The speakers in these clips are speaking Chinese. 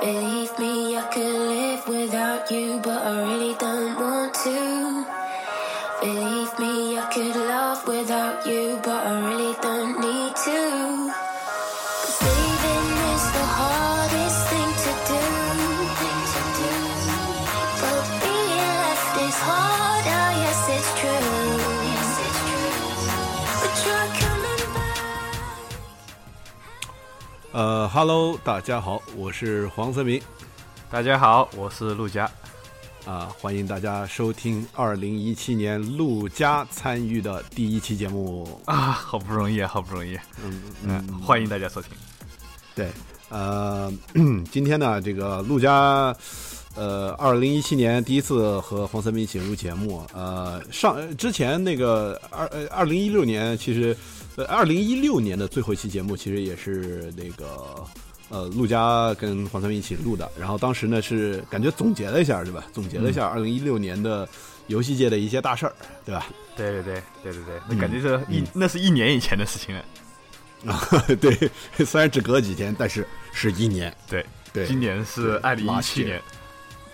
Believe me, I could live without you, but I really don't want to. Believe me, I could love without you, but I really don't need to. Cause leaving is the hardest thing to do. But being left is harder, yes, it's true. But you're coming back. 呃哈喽，大家好， 我是黄泽明大家好，我是陆佳。啊，欢迎大家收听二零一七年陆家参与的第一期节目。啊，好不容易，好不容易，嗯嗯，欢迎大家收听。对，呃，今天呢，这个陆家，呃，二零一七年第一次和黄泽明一起录节目。呃，上之前那个二呃二零一六年，其实呃二零一六年的最后一期节目，其实也是那个。呃，陆家跟黄三明一起录的，然后当时呢是感觉总结了一下，对吧？总结了一下二零一六年的游戏界的一些大事儿，对吧？对对对对对对，那感觉是一那是一年以前的事情了。啊，对，虽然只隔了几天，但是是一年。对对，今年是二零一七年。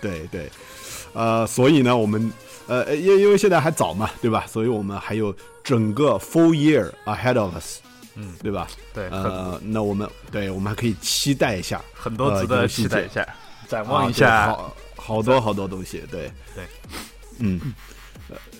对对，呃，所以呢，我们呃，因因为现在还早嘛，对吧？所以我们还有整个 full year ahead of us，嗯，对吧？对，呃，那我们对我们还可以期待一下，很多值得期待一下，展望一啊下，好好多好多东西，对对，嗯。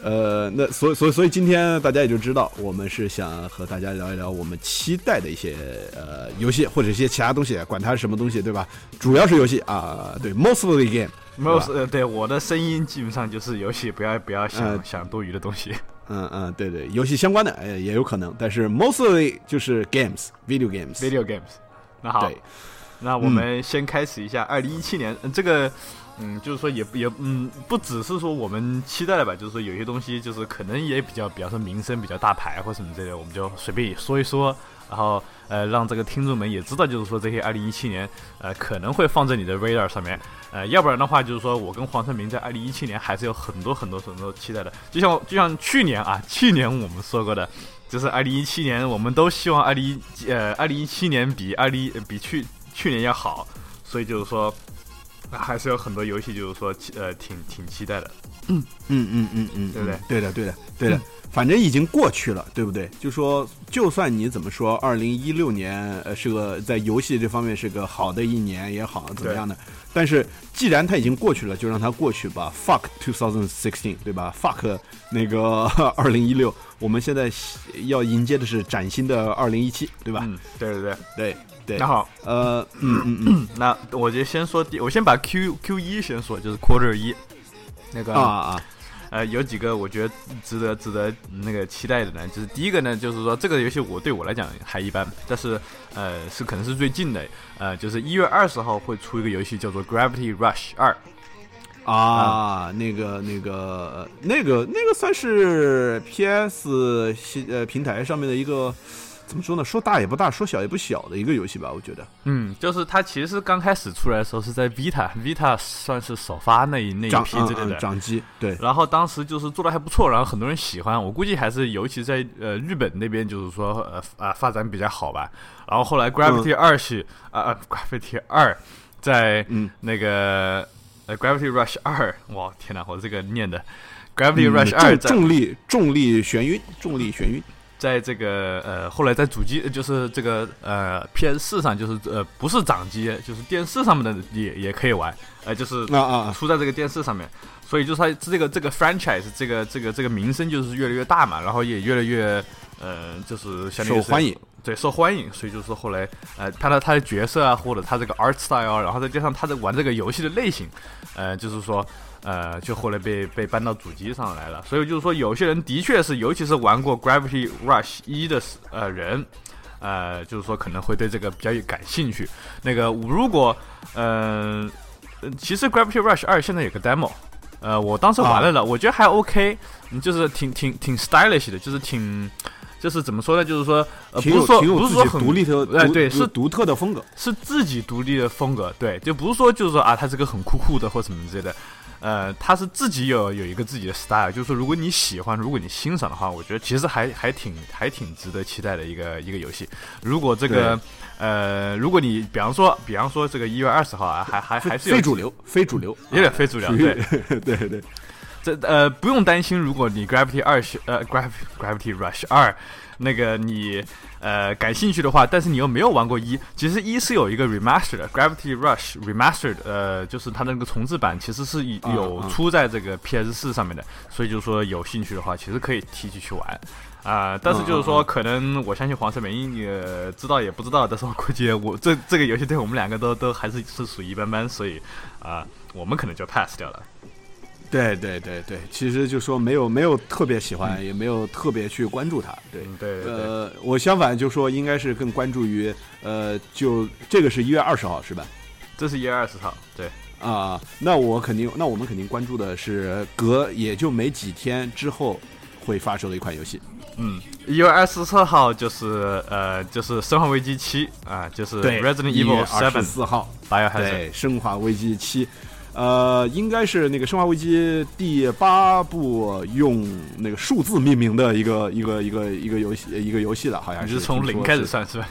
呃，那所以所以所以今天大家也就知道，我们是想和大家聊一聊我们期待的一些呃游戏或者一些其他东西，管它是什么东西，对吧？主要是游戏啊，对，mostly game。most 呃，对我的声音基本上就是游戏，不要不要想、呃想多余的东西。嗯嗯，对对，游戏相关的呃也有可能，但是 mostly 就是 games，video games。Video games。那好，那我们先开始一下二零一七年、嗯这个。嗯，就是说也也嗯，不只是说我们期待的吧，就是说有些东西就是可能也比较，比方说名声比较大牌或什么之类的，我们就随便说一说，然后呃让这个听众们也知道，就是说这些二零一七年呃可能会放在你的 radar 上面，呃要不然的话就是说我跟黄春明在二零一七年还是有很多很多很多期待的，就像就像去年啊，去年我们说过的，就是二零一七年我们都希望二零一呃二零一七年比二零比去去年要好，所以就是说。啊还是有很多游戏，就是说，呃，挺挺期待的。嗯嗯嗯嗯嗯，对不对？对的，对的，对的。反正已经过去了，对不对？就说，就算你怎么说，二零一六年呃是个在游戏这方面是个好的一年也好，怎么样的？但是既然它已经过去了，就让它过去吧。Fuck 2016，对吧？Fuck 那个 二零一六，我们现在要迎接的是崭新的二零一七，对吧？嗯，对对对对对。那好，呃，嗯嗯嗯，那我就先说第，我先把 Q Q 一先说，就是 Quarter 一，那个啊啊。呃，有几个我觉得值得值得那个期待的呢，就是第一个呢，就是说这个游戏我对我来讲还一般，但是呃是可能是最近的，呃，就是一月二十号会出一个游戏叫做 Gravity Rush 二。啊，那个、那个、那个、那个算是 PS 系呃平台上面的一个，怎么说呢？说大也不大，说小也不小的一个游戏吧，我觉得。嗯，就是它其实刚开始出来的时候是在 Vita，Vita 算是首发那一那一批之类的嗯掌机，对。然后当时就是做的还不错，然后很多人喜欢，我估计还是尤其在呃日本那边就是说呃啊发展比较好吧。然后后来 Gravity 二系啊啊 Gravity 二在嗯那个。呃，Gravity Rush 二，哇，天哪，我这个念的 Gravity Rush 二、嗯、重力重力眩晕，重力眩晕，在这个呃后来在主机就是这个呃 PS 四上就是呃不是掌机，就是电视上面的也也可以玩，呃就是啊啊出在这个电视上面，所以就是它这个这个 franchise 这个这个这个名声就是越来越大嘛，然后也越来越呃就是相受欢迎。对，受欢迎，所以就是后来，呃，他的他的角色啊，或者他这个 art style，然后再加上他在玩这个游戏的类型，呃，就是说，呃，就后来被被搬到主机上来了。所以就是说，有些人的确是，尤其是玩过 Gravity Rush 一的呃人，呃，就是说可能会对这个比较感兴趣。那个如果，嗯、呃，其实 Gravity Rush 二现在有个 demo，呃，我当时玩了了，啊、我觉得还 OK，就是挺挺挺 stylish 的，就是挺。就是怎么说呢？就是说，呃，不是说不是说很独立的，哎，对，是独特的风格，是自己独立的风格，对，就不是说就是说啊，它这个很酷酷的或什么之类的，呃，他是自己有有一个自己的 style，就是说如果你喜欢，如果你欣赏的话，我觉得其实还还挺还挺值得期待的一个一个游戏。如果这个呃，如果你比方说比方说这个一月二十号啊，还还还是有非主流，非主流，有点非主流，对对对。这呃不用担心，如果你 Gravity 二呃 Gravity Gravity Rush 二那个你呃感兴趣的话，但是你又没有玩过一，其实一是有一个 Remastered Gravity Rush Remastered，呃就是它那个重置版其实是有出在这个 PS 四上面的，所以就是说有兴趣的话，其实可以提起去玩啊。但是就是说可能我相信黄色美音你知道也不知道，但是我估计我这这个游戏对我们两个都都还是是属于一般般，所以啊我们可能就 pass 掉了。对对对对，其实就说没有没有特别喜欢，也没有特别去关注它。对对，呃，我相反就说应该是更关注于，呃，就这个是一月二十号是吧？这是一月二十号，对啊，那我肯定，那我们肯定关注的是隔也就没几天之后会发售的一款游戏。嗯，一月二十四号就是呃就是《生化危机七》啊，就是 Resident Evil Seven 四号，八月还在《生化危机七》。呃，应该是那个《生化危机》第八部用那个数字命名的一个一个一个一个游戏一个游戏的，好像是从零开始算是吧？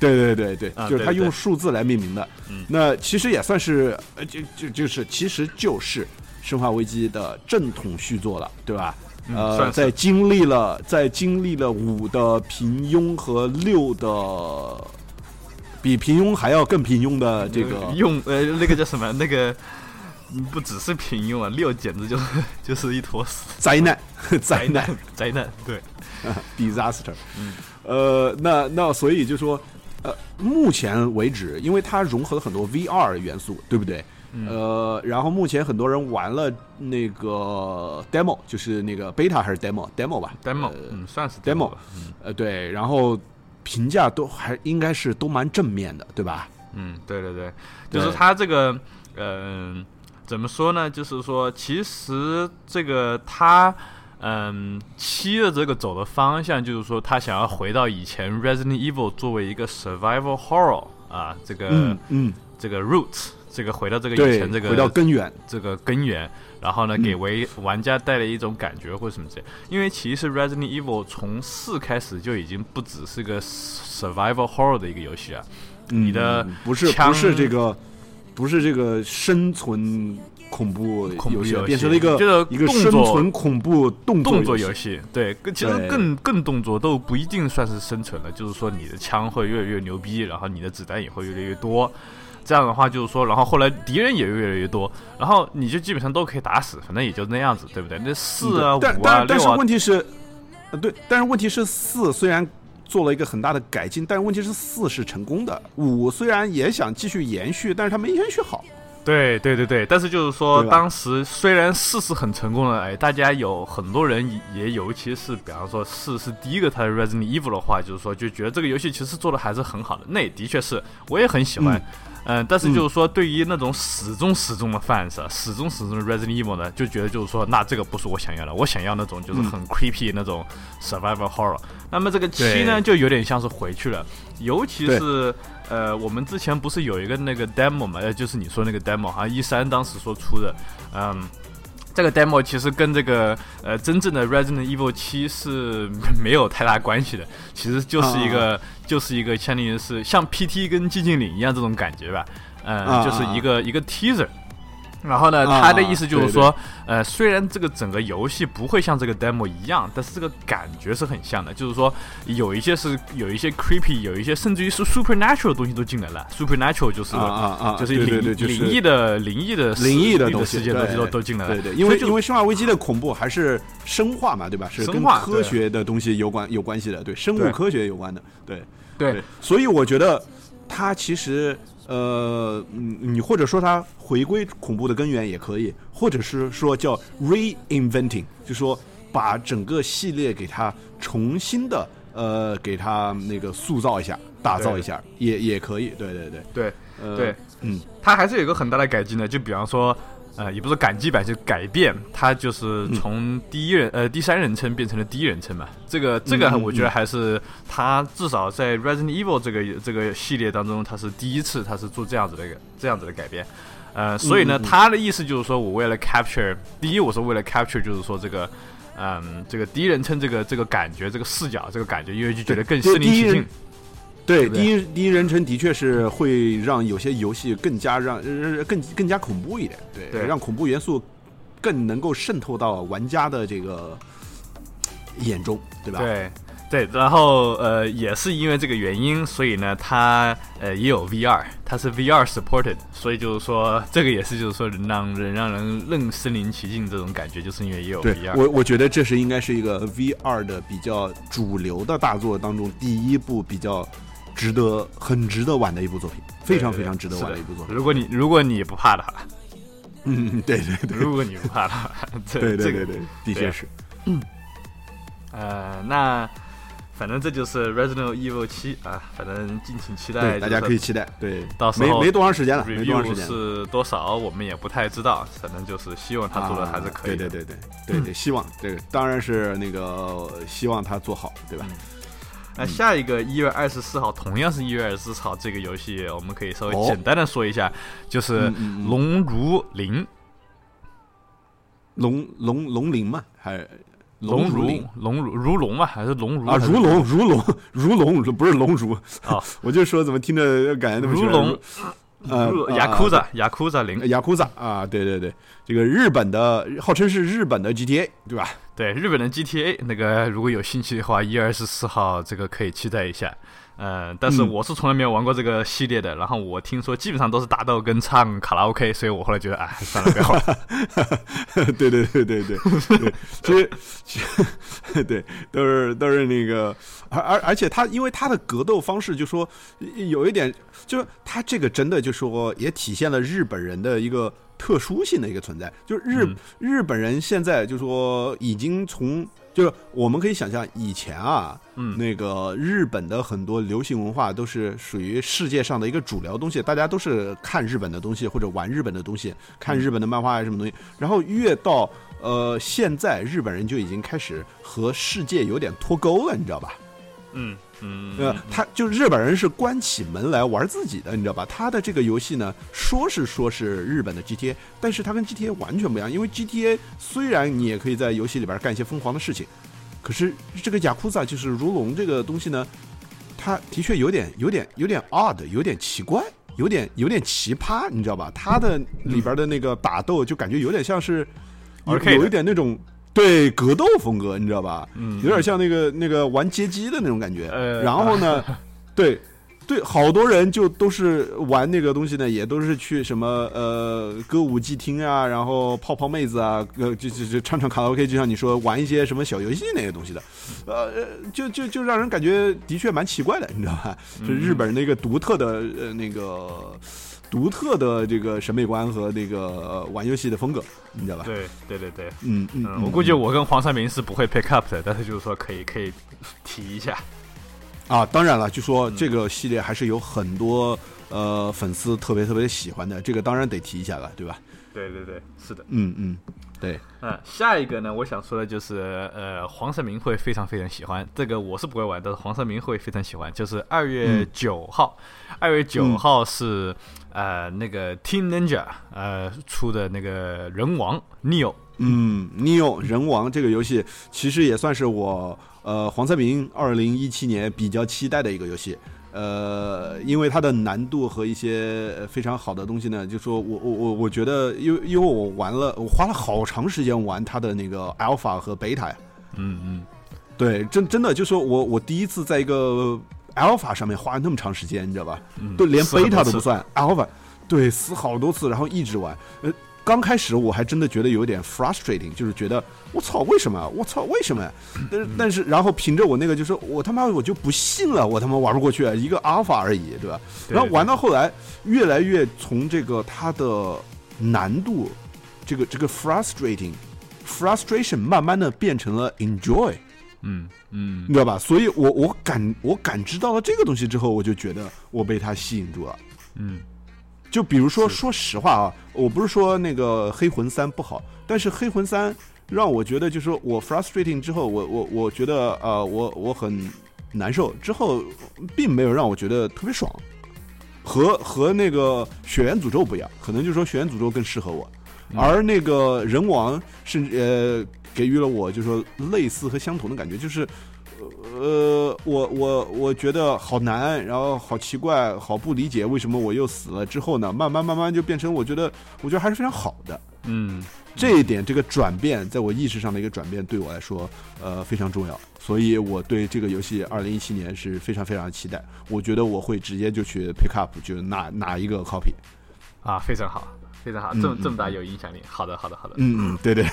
对对对对，就是他用数字来命名的。那其实也算是呃，就就就是其实就是《生化危机》的正统续作了，对吧？呃，在经历了在经历了五的平庸和六的比平庸还要更平庸的这个用呃那个叫什么那个。不只是平庸啊，六简直就是就是一坨屎，灾难，灾难，灾难，对，disaster。嗯，呃，那那所以就说，呃，目前为止，因为它融合了很多 VR 元素，对不对？呃，然后目前很多人玩了那个 demo，就是那个 beta 还是 demo，demo 吧，demo，嗯，算是 demo，呃，对，然后评价都还应该是都蛮正面的，对吧？嗯，对对对，就是它这个，嗯。怎么说呢？就是说，其实这个他，嗯，七的这个走的方向，就是说他想要回到以前 Resident Evil 作为一个 survival horror 啊，这个，嗯嗯，这个 roots，这个回到这个以前这个回到根源，这个根源，然后呢，给为玩家带来一种感觉或什么之类。因为其实 Resident Evil 从四开始就已经不只是个 survival horror 的一个游戏啊，你的不是不是这个。不是这个生存恐怖游戏，变成了一个一个生存恐怖动动作游戏。对，其实更更动作都不一定算是生存了，就是说你的枪会越来越牛逼，然后你的子弹也会越来越多。这样的话，就是说，然后后来敌人也越来越多，然后你就基本上都可以打死，反正也就那样子，对不对？那四啊五啊六啊，但是问题是，呃，对，但是问题是四虽然。做了一个很大的改进，但是问题是四是成功的，五虽然也想继续延续，但是它没延续好。对对对对，但是就是说，当时虽然四是很成功的，哎，大家有很多人也尤其是比方说四是第一个他的 Resident Evil 的话，就是说就觉得这个游戏其实做的还是很好的，那也的确是，我也很喜欢。嗯，但是就是说，对于那种始终始终的 fans，始终始终的 Resident Evil 呢，就觉得就是说，那这个不是我想要的，我想要那种就是很 creepy 那种 survival horror。那么这个七呢，就有点像是回去了，尤其是呃，我们之前不是有一个那个 demo 嘛，呃，就是你说那个 demo 啊，一三当时说出的，嗯。这个 demo 其实跟这个呃真正的 Resident Evil 七是没有太大关系的，其实就是一个就是一个相当于是像 PT 跟寂静岭一样这种感觉吧，嗯，就是一个一个 teaser。然后呢，他的意思就是说，呃，虽然这个整个游戏不会像这个 demo 一样，但是这个感觉是很像的。就是说，有一些是有一些 creepy，有一些甚至于是 supernatural 的东西都进来了。supernatural 就是啊啊啊，就是灵灵异的灵异的灵异的东西都都进来了。对对，因为因为生化危机的恐怖还是生化嘛，对吧？是跟科学的东西有关有关系的，对，生物科学有关的，对对。所以我觉得它其实。呃，嗯，你或者说它回归恐怖的根源也可以，或者是说叫 reinventing，就说把整个系列给它重新的呃给它那个塑造一下、打造一下，也也可以。对对对对，对，嗯，它还是有个很大的改进的，就比方说。呃，也不是改机版，就改变，它就是从第一人呃第三人称变成了第一人称嘛。这个这个我觉得还是他至少在 Resident Evil 这个这个系列当中，他是第一次，他是做这样子的一个这样子的改变。呃，所以呢，他的意思就是说我为了 capture，第一，我是为了 capture，就是说这个。嗯，这个第一人称这个这个感觉，这个视角，这个感觉，因为就觉得更身临其境。对，对第一第一人称的确是会让有些游戏更加让呃更更加恐怖一点，对，对让恐怖元素更能够渗透到玩家的这个眼中，对吧？对对，然后呃，也是因为这个原因，所以呢，它呃也有 VR，它是 VR supported，所以就是说这个也是就是说能让人让人更身临其境这种感觉，就是因为也有 VR。我我觉得这是应该是一个 VR 的比较主流的大作当中第一部比较值得很值得玩的一部作品，非常非常值得玩的一部作品。如果你如果你不怕的话，嗯，对对对如果你不怕的话，这对对这个对对，的确是。呃，那反正这就是 Resident Evil 七啊，反正敬请期待。对，大家可以期待。对，到时候没没多长时间了，没多长时间。是多少，我们也不太知道，反正就是希望他做的还是可以对对对对对对，希望这个当然是那个希望他做好，对吧？那下一个一月二十四号，同样是一月二十四号，这个游戏我们可以稍微哦。简单的说一下，就是龙如灵》，龙龙龙鳞嘛，还龙如龙如如龙嘛，还是龙如啊，如龙如龙 如龙，不是龙如啊，我就说怎么听着感觉那么如龙，呃如啊雅库扎雅库扎零，雅库扎啊，对对对，这个日本的号称是日本的 GTA，对吧？对日本的 GTA 那个如果有兴趣的话，一月二十四号这个可以期待一下。呃，但是嗯我是从来没有玩过这个系列的，然后我听说基本上都是打斗跟唱卡拉 OK，所以我后来觉得，哎，算了，不要玩。对对对对对对，其实其实 对都是都是那个，而而而且他因为他的格斗方式，就说有一点，就是他这个真的就说也体现了日本人的一个特殊性的一个存在，就是日、嗯日本人现在就说已经从。就是我们可以想象，以前啊，嗯那个日本的很多流行文化都是属于世界上的一个主流东西，大家都是看日本的东西或者玩日本的东西，看日本的漫画啊什么东西。然后越到呃现在，日本人就已经开始和世界有点脱钩了，你知道吧？嗯嗯，呃，他就日本人是关起门来玩自己的，你知道吧？他的这个游戏呢，说是说是日本的 GTA，但是它跟 GTA 完全不一样。因为 GTA 虽然你也可以在游戏里边干一些疯狂的事情，可是这个雅库萨就是如龙这个东西呢，它的确有点有点有点 odd，有点奇怪，有点有点奇葩，你知道吧？它的里边的那个打斗就感觉有点像是有有一点那种。对格斗风格，你知道吧？嗯有点像那个那个玩街机的那种感觉。呃然后呢，对对，好多人就都是玩那个东西呢，也都是去什么呃歌舞伎厅啊，然后泡泡妹子啊，呃就就就唱唱卡拉 OK，就像你说玩一些什么小游戏那些东西的，呃，就就就让人感觉的确蛮奇怪的，你知道吧？是日本人的一个独特的呃那个。独特的这个审美观和那个、呃玩游戏的风格，你知道吧？对对对对，嗯嗯嗯，我估计我跟黄三明是不会 pick up 的，但是就是说可以可以提一下。啊，当然了，就说嗯这个系列还是有很多呃粉丝特别特别喜欢的，这个当然得提一下了，对吧？对对对，是的。嗯嗯，对，嗯，下一个呢，我想说的就是，呃，黄胜明会非常非常喜欢这个，我是不会玩，但是黄胜明会非常喜欢。就是二月嗯九号，二、月九号是、呃那个 Team Ninja 呃出的那个人王 Neo，嗯，Neo 人王这个游戏其实也算是我呃黄三明二零一七年比较期待的一个游戏。呃，因为它的难度和一些呃非常好的东西呢，就说我我我我觉得，因为因为我玩了，我花了好长时间玩它的那个 Alpha 和 Beta 呀。嗯嗯，对，真真的就说我我第一次在一个 Alpha 上面花了那么长时间，你知道吧？嗯都连死很多 Beta 都不算，Alpha，对，死好多次，然后一直玩。呃，刚开始我还真的觉得有点 frustrating，就是觉得我操，为什么？我操，为什么？但是但是，然后凭着我那个，就是我他妈我就不信了，我他妈玩不过去，一个 Alpha 而已，对吧？对然后玩到后来，越来越从这个它的难度，这个这个 frustrating。frustration 慢慢的变成了 enjoy，嗯嗯你知道吧？所以我我感我感知到了这个东西之后，我就觉得我被他吸引住了。嗯就比如说，说实话啊，我不是说那个黑魂三不好，但是黑魂三让我觉得，就是说我 frustrating 之后，我我我觉得呃，我我很难受，之后并没有让我觉得特别爽。和和那个血缘诅咒不一样，可能就是说血缘诅咒更适合我，而那个人王是呃给予了我就是说类似和相同的感觉，就是呃我我我觉得好难，然后好奇怪，好不理解为什么我又死了之后呢，慢慢慢慢就变成我觉得我觉得还是非常好的。嗯，这一点，这个转变，在我意识上的一个转变，对我来说，呃，非常重要。所以我对这个游戏二零一七年是非常非常期待。我觉得我会直接就去 pick up，就哪哪一个 copy。啊，非常好，非常好，这么这么大有影响力。好的，好的，好的。嗯嗯，对对。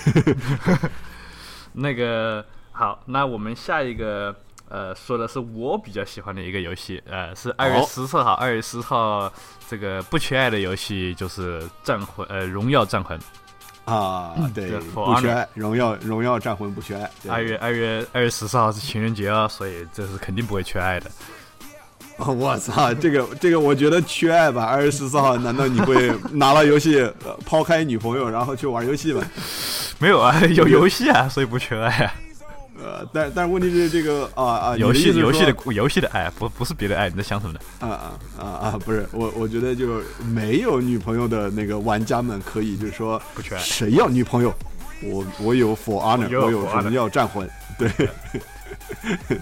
那个好，那我们下一个呃说的是我比较喜欢的一个游戏，呃，是二月十四号，二月十号这个不缺爱的游戏就是战魂，呃，荣耀战魂。啊，对，不缺爱，荣耀荣耀战魂不缺爱。二月二月二月十四号是情人节啊，所以这是肯定不会缺爱的。我操，这个这个我觉得缺爱吧。二月十四号，难道你会 拿了游戏抛开女朋友，然后去玩游戏吗？没有啊，有游戏啊，所以不缺爱啊。呃，但但是问题是这个啊啊，游戏游戏的游戏的爱，不不是别的爱，你在想什么呢？啊啊啊啊！不是我，我觉得就没有女朋友的那个玩家们可以就是说，不缺爱，谁要女朋友？我我有 For Honor，我有荣耀战魂，对 对。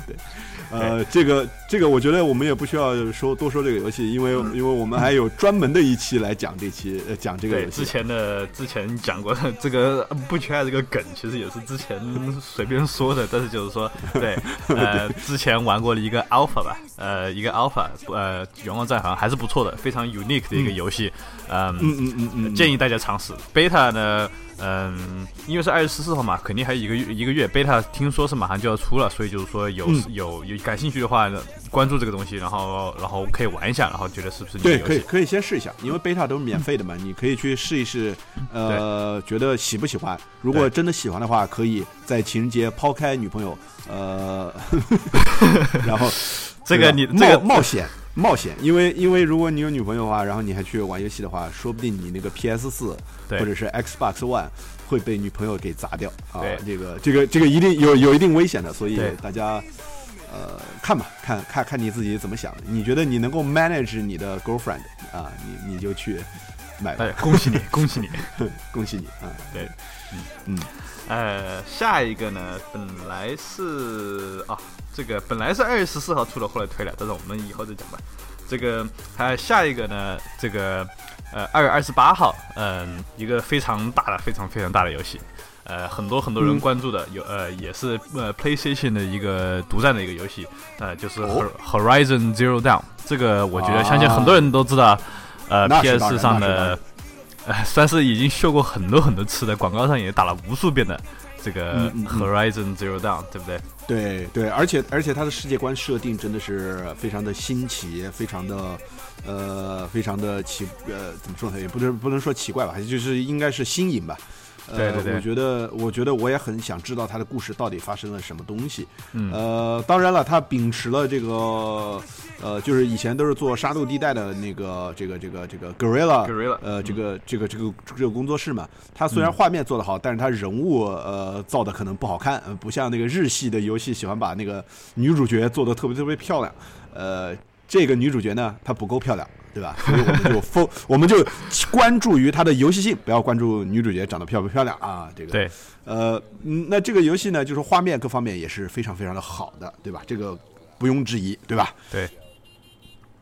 呃，这个这个，我觉得我们也不需要说多说这个游戏，因为因为我们还有专门的一期来讲这期呃讲这个游戏。之前的之前讲过的这个不缺爱这个梗，其实也是之前 随便说的，但是就是说，对，呃，之前玩过了一个 Alpha 吧，呃，一个 Alpha，呃，远望战魂还是不错的，非常 unique 的一个游戏，嗯嗯嗯嗯嗯，建议大家尝试。Beta 呢？嗯，因为是二月十四号嘛，肯定还有一个月一个月。beta 听说是马上就要出了，所以就是说有有有感兴趣的话，关注这个东西，然后然后可以玩一下，然后觉得是不是对，可以可以先试一下，因为 beta 都是免费的嘛，你可以去试一试，呃，觉得喜不喜欢？如果真的喜欢的话，可以在情人节抛开女朋友，呃，然后这个你这个冒险。冒险，因为因为如果你有女朋友的话，然后你还去玩游戏的话，说不定你那个 PS 四或者是 Xbox One 会被女朋友给砸掉啊！这个这个这个一定有有一定危险的，所以大家呃看吧，看看看你自己怎么想。你觉得你能够 manage 你的 girlfriend 啊，你你就去买。哎，恭喜你，恭喜你，恭喜你啊！对，嗯嗯，呃，下一个呢，本来是啊。这个本来是二月十四号出的，后来推了，但是我们以后再讲吧。这个还有下一个呢，这个呃二月二十八号，嗯，一个非常大的、非常非常大的游戏，呃，很多很多人关注的，有呃也是呃 PlayStation 的一个独占的一个游戏，呃，就是 Horizon Zero Down。这个我觉得相信很多人都知道，呃，PS 上的呃算是已经秀过很多很多次的，广告上也打了无数遍的。这个 Horizon Zero Dawn 对不对？对对，而且而且它的世界观设定真的是非常的新奇，非常的呃，非常的奇呃，怎么说呢？也不能不能说奇怪吧，就是应该是新颖吧。对对对，我觉得，我觉得我也很想知道他的故事到底发生了什么东西。嗯，呃，当然了，他秉持了这个，呃，就是以前都是做沙漏地带的那个，这个这个这个 Gorilla，呃，这个这个这个这个工作室嘛。他虽然画面做得好，但是他人物呃造的可能不好看，不像那个日系的游戏喜欢把那个女主角做的特别特别漂亮。呃，这个女主角呢，她不够漂亮。对吧？所以我们就封，我们就关注于它的游戏性，不要关注女主角长得漂不漂亮啊。这个对，呃，那这个游戏呢，就是画面各方面也是非常非常的好的，对吧？这个不庸置疑，对吧？对，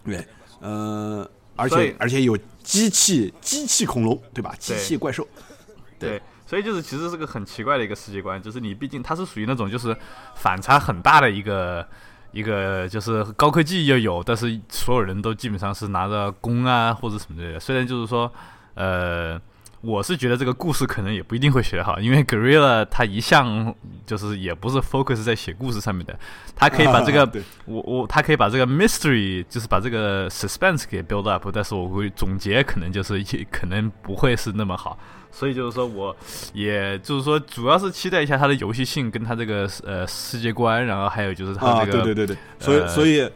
对，呃，而且而且有机器机器恐龙，对吧？机器怪兽，对，所以就是其实是个很奇怪的一个世界观，就是你毕竟它是属于那种就是反差很大的一个。一个就是高科技又有，但是所有人都基本上是拿着弓啊或者什么之类的。虽然就是说，呃，我是觉得这个故事可能也不一定会写好，因为 Gorilla 他一向就是也不是 focus 在写故事上面的，他可以把这个我我他可以把这个 mystery 就是把这个 suspense 给 build up，但是我会总结可能就是可能不会是那么好。所以就是说，我也就是说，主要是期待一下它的游戏性跟它这个呃世界观，然后还有就是它这个对对对对，所以所以，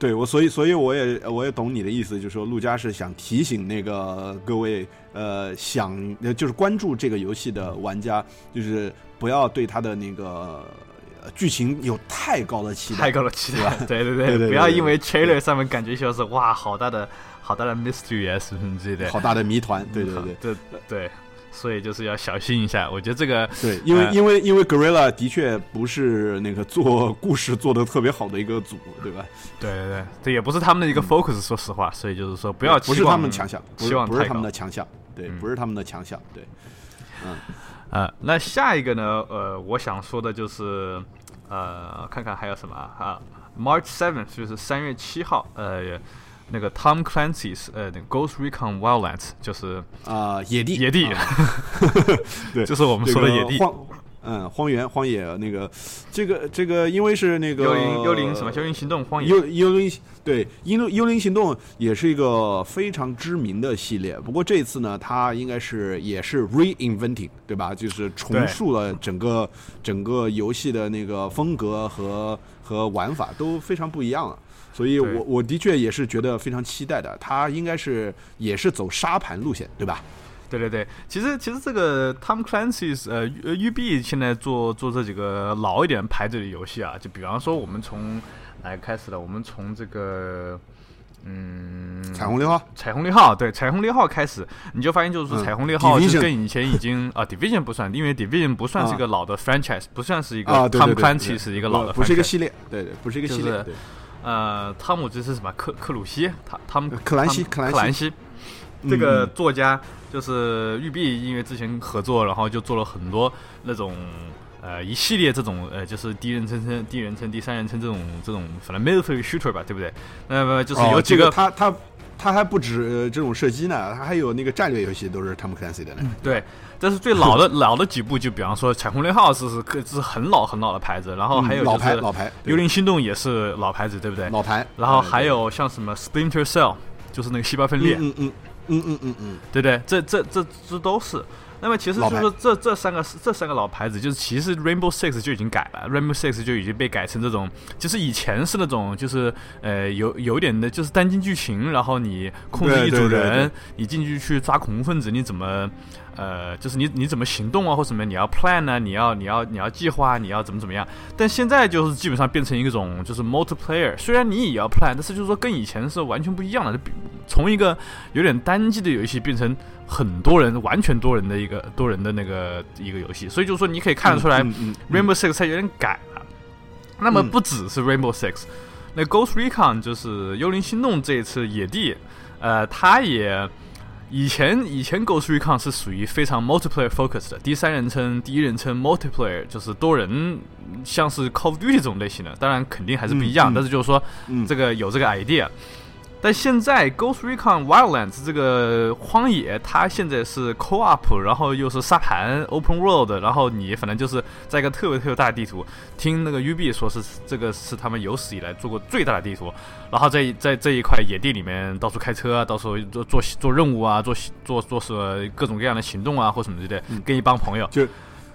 对我所以所以我也我也懂你的意思，就是说陆家是想提醒那个各位呃想就是关注这个游戏的玩家，就是不要对他的那个剧情有太高的期待，太高的期待，对对对对，不要因为 trailer 上面感觉就是哇，好大的好大的 mystery 啊什么之类的，好大的谜团，对对对对对。所以就是要小心一下，我觉得这个对，因为因为因为 Gorilla 的确不是那个做故事做的特别好的一个组，对吧？对对对，这也不是他们的一个 focus，说实话，所以就是说不要不是他们强项，希望不是他们的强项，对，不是他们的强项，对，嗯呃，那下一个呢？呃，我想说的就是呃，看看还有什么啊？March seventh 就是三月七号，呃。那个 Tom Clancy's 呃，那个 Ghost Recon Wildlands 就是啊，野地，野地，对，就是我们说的野地，荒，嗯，荒原，荒野那个，这个这个，因为是那个幽灵，幽灵什么？幽灵行动，荒野，幽幽灵，对，幽幽灵行动也是一个非常知名的系列。不过这次呢，它应该是也是 reinventing，对吧？就是重塑了整个整个游戏的那个风格和和玩法都非常不一样了。所以，我我的确也是觉得非常期待的。他应该是也是走沙盘路线，对吧？对对对，其实其实这个 Tom Clancy's 呃呃 UB 现在做做这几个老一点牌子的游戏啊，就比方说我们从来开始的，我们从这个嗯彩虹六号，彩虹六号对彩虹六号开始，你就发现就是说彩虹六号是跟以前已经 啊 Division 不算，因为 Division 不算是一个老的 franchise，不算是一个 Tom Clancy 是一个老的，不是一个系列，对对，不是一个系列。呃，汤姆这是什么？克克鲁西，他他们克兰西，克兰西，这个作家就是玉碧，因为之前合作，然后就做了很多那种呃一系列这种呃就是第一人称称、第一人称、第三人称这种这种反正 military shooter 吧，对不对？那么就是有几个他他。他还不止这种射击呢，他还有那个战略游戏，都是 Tom Clancy 的呢。对，但是最老的 老的几部，就比方说《彩虹六号》是是是很老很老的牌子，然后还有老牌老牌，《幽灵心动》也是老牌子，对不对？老牌。然后还有像什么 Splinter Cell，就是那个细胞分裂，嗯嗯嗯嗯嗯嗯，对不对？这这这这都是。那么其实就是这这三个这三个老牌子，就是其实 Rainbow Six 就已经改了，Rainbow Six 就已经被改成这种，就是以前是那种就是呃有有点的就是单机剧情，然后你控制一组人，你进去去抓恐怖分子，你怎么？呃，就是你你怎么行动啊，或什么？你要 plan 呢？你要你要你要计划？你要怎么怎么样？但现在就是基本上变成一种就是 multiplayer，虽然你也要 plan，但是就是说跟以前是完全不一样的，从一个有点单机的游戏变成很多人完全多人的一个多人的那个一个游戏。所以就是说你可以看得出来，Rainbow Six 它有点改了。那么不只是 Rainbow Six，那 Ghost Recon 就是幽灵心动这一次野地，呃，它也。以前以前 Ghost Recon 是属于非常 multiplayer focus 的，第三人称、第一人称 multiplayer 就是多人，像是 Call of Duty 这种类型的，当然肯定还是不一样，但是就是说，这个有这个 idea。但现在《Ghost Recon Wildlands》这个荒野，它现在是 Co-op，然后又是沙盘 Open World，然后你反正就是在一个特别特别大的地图。听那个 UB 说是这个是他们有史以来做过最大的地图。然后在在这一块野地里面到处开车啊，到处做做做任务啊，做做做是各种各样的行动啊，或什么之类的，跟一帮朋友就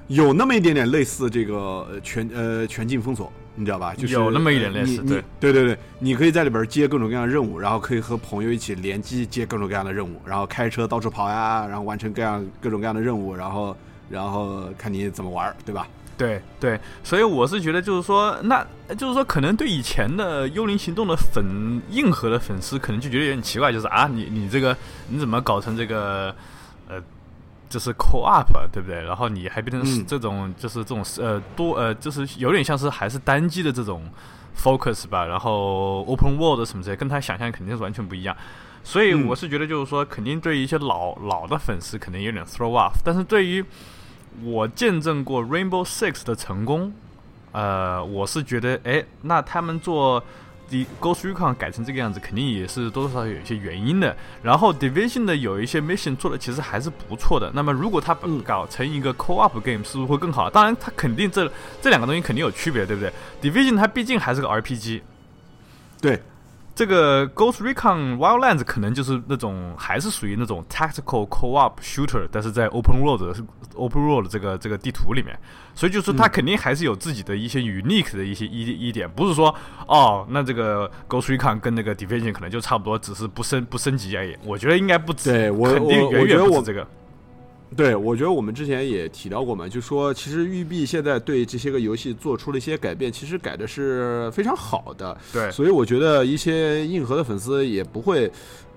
有那么一点点类似这个全呃全境封锁。你知道吧？就是有那么一点类似，对对对对，你可以在里边接各种各样的任务，然后可以和朋友一起联机接各种各样的任务，然后开车到处跑呀，然后完成各样各种各样的任务，然后然后看你怎么玩，对吧？对对，所以我是觉得就是说，那就是说，可能对以前的《幽灵行动》的粉硬核的粉丝，可能就觉得有点奇怪，就是啊，你你这个你怎么搞成这个呃？就是 co-op 对不对？然后你还变成这种，就是这种呃多呃，就是有点像是还是单机的这种 focus 吧。然后 open world 什么之类，跟他想象肯定是完全不一样。所以我是觉得，就是说，肯定对于一些老老的粉丝，可能有点 throw off。但是对于我见证过 Rainbow Six 的成功，呃，我是觉得，哎，那他们做。Ghost Recon 改成这个样子，肯定也是多多少少有一些原因的。然后 Division 的有一些 mission 做的其实还是不错的。那么如果它搞成一个 Co-op game，是不是会更好？当然，它肯定这这两个东西肯定有区别，对不对？Division 它毕竟还是个 RPG，对。这个 Ghost Recon Wildlands 可能就是那种还是属于那种 tactical co-op shooter，但是在 open world open world 这个这个地图里面，所以就是他肯定还是有自己的一些 unique 的一些一一点，不是说哦，那这个 Ghost Recon 跟那个 Division 可能就差不多，只是不升不升级而已。我觉得应该不止，对我肯定远远不止这个。对，我觉得我们之前也提到过嘛，就说其实育碧现在对这些个游戏做出了一些改变，其实改的是非常好的。对所以我觉得一些硬核的粉丝也不会，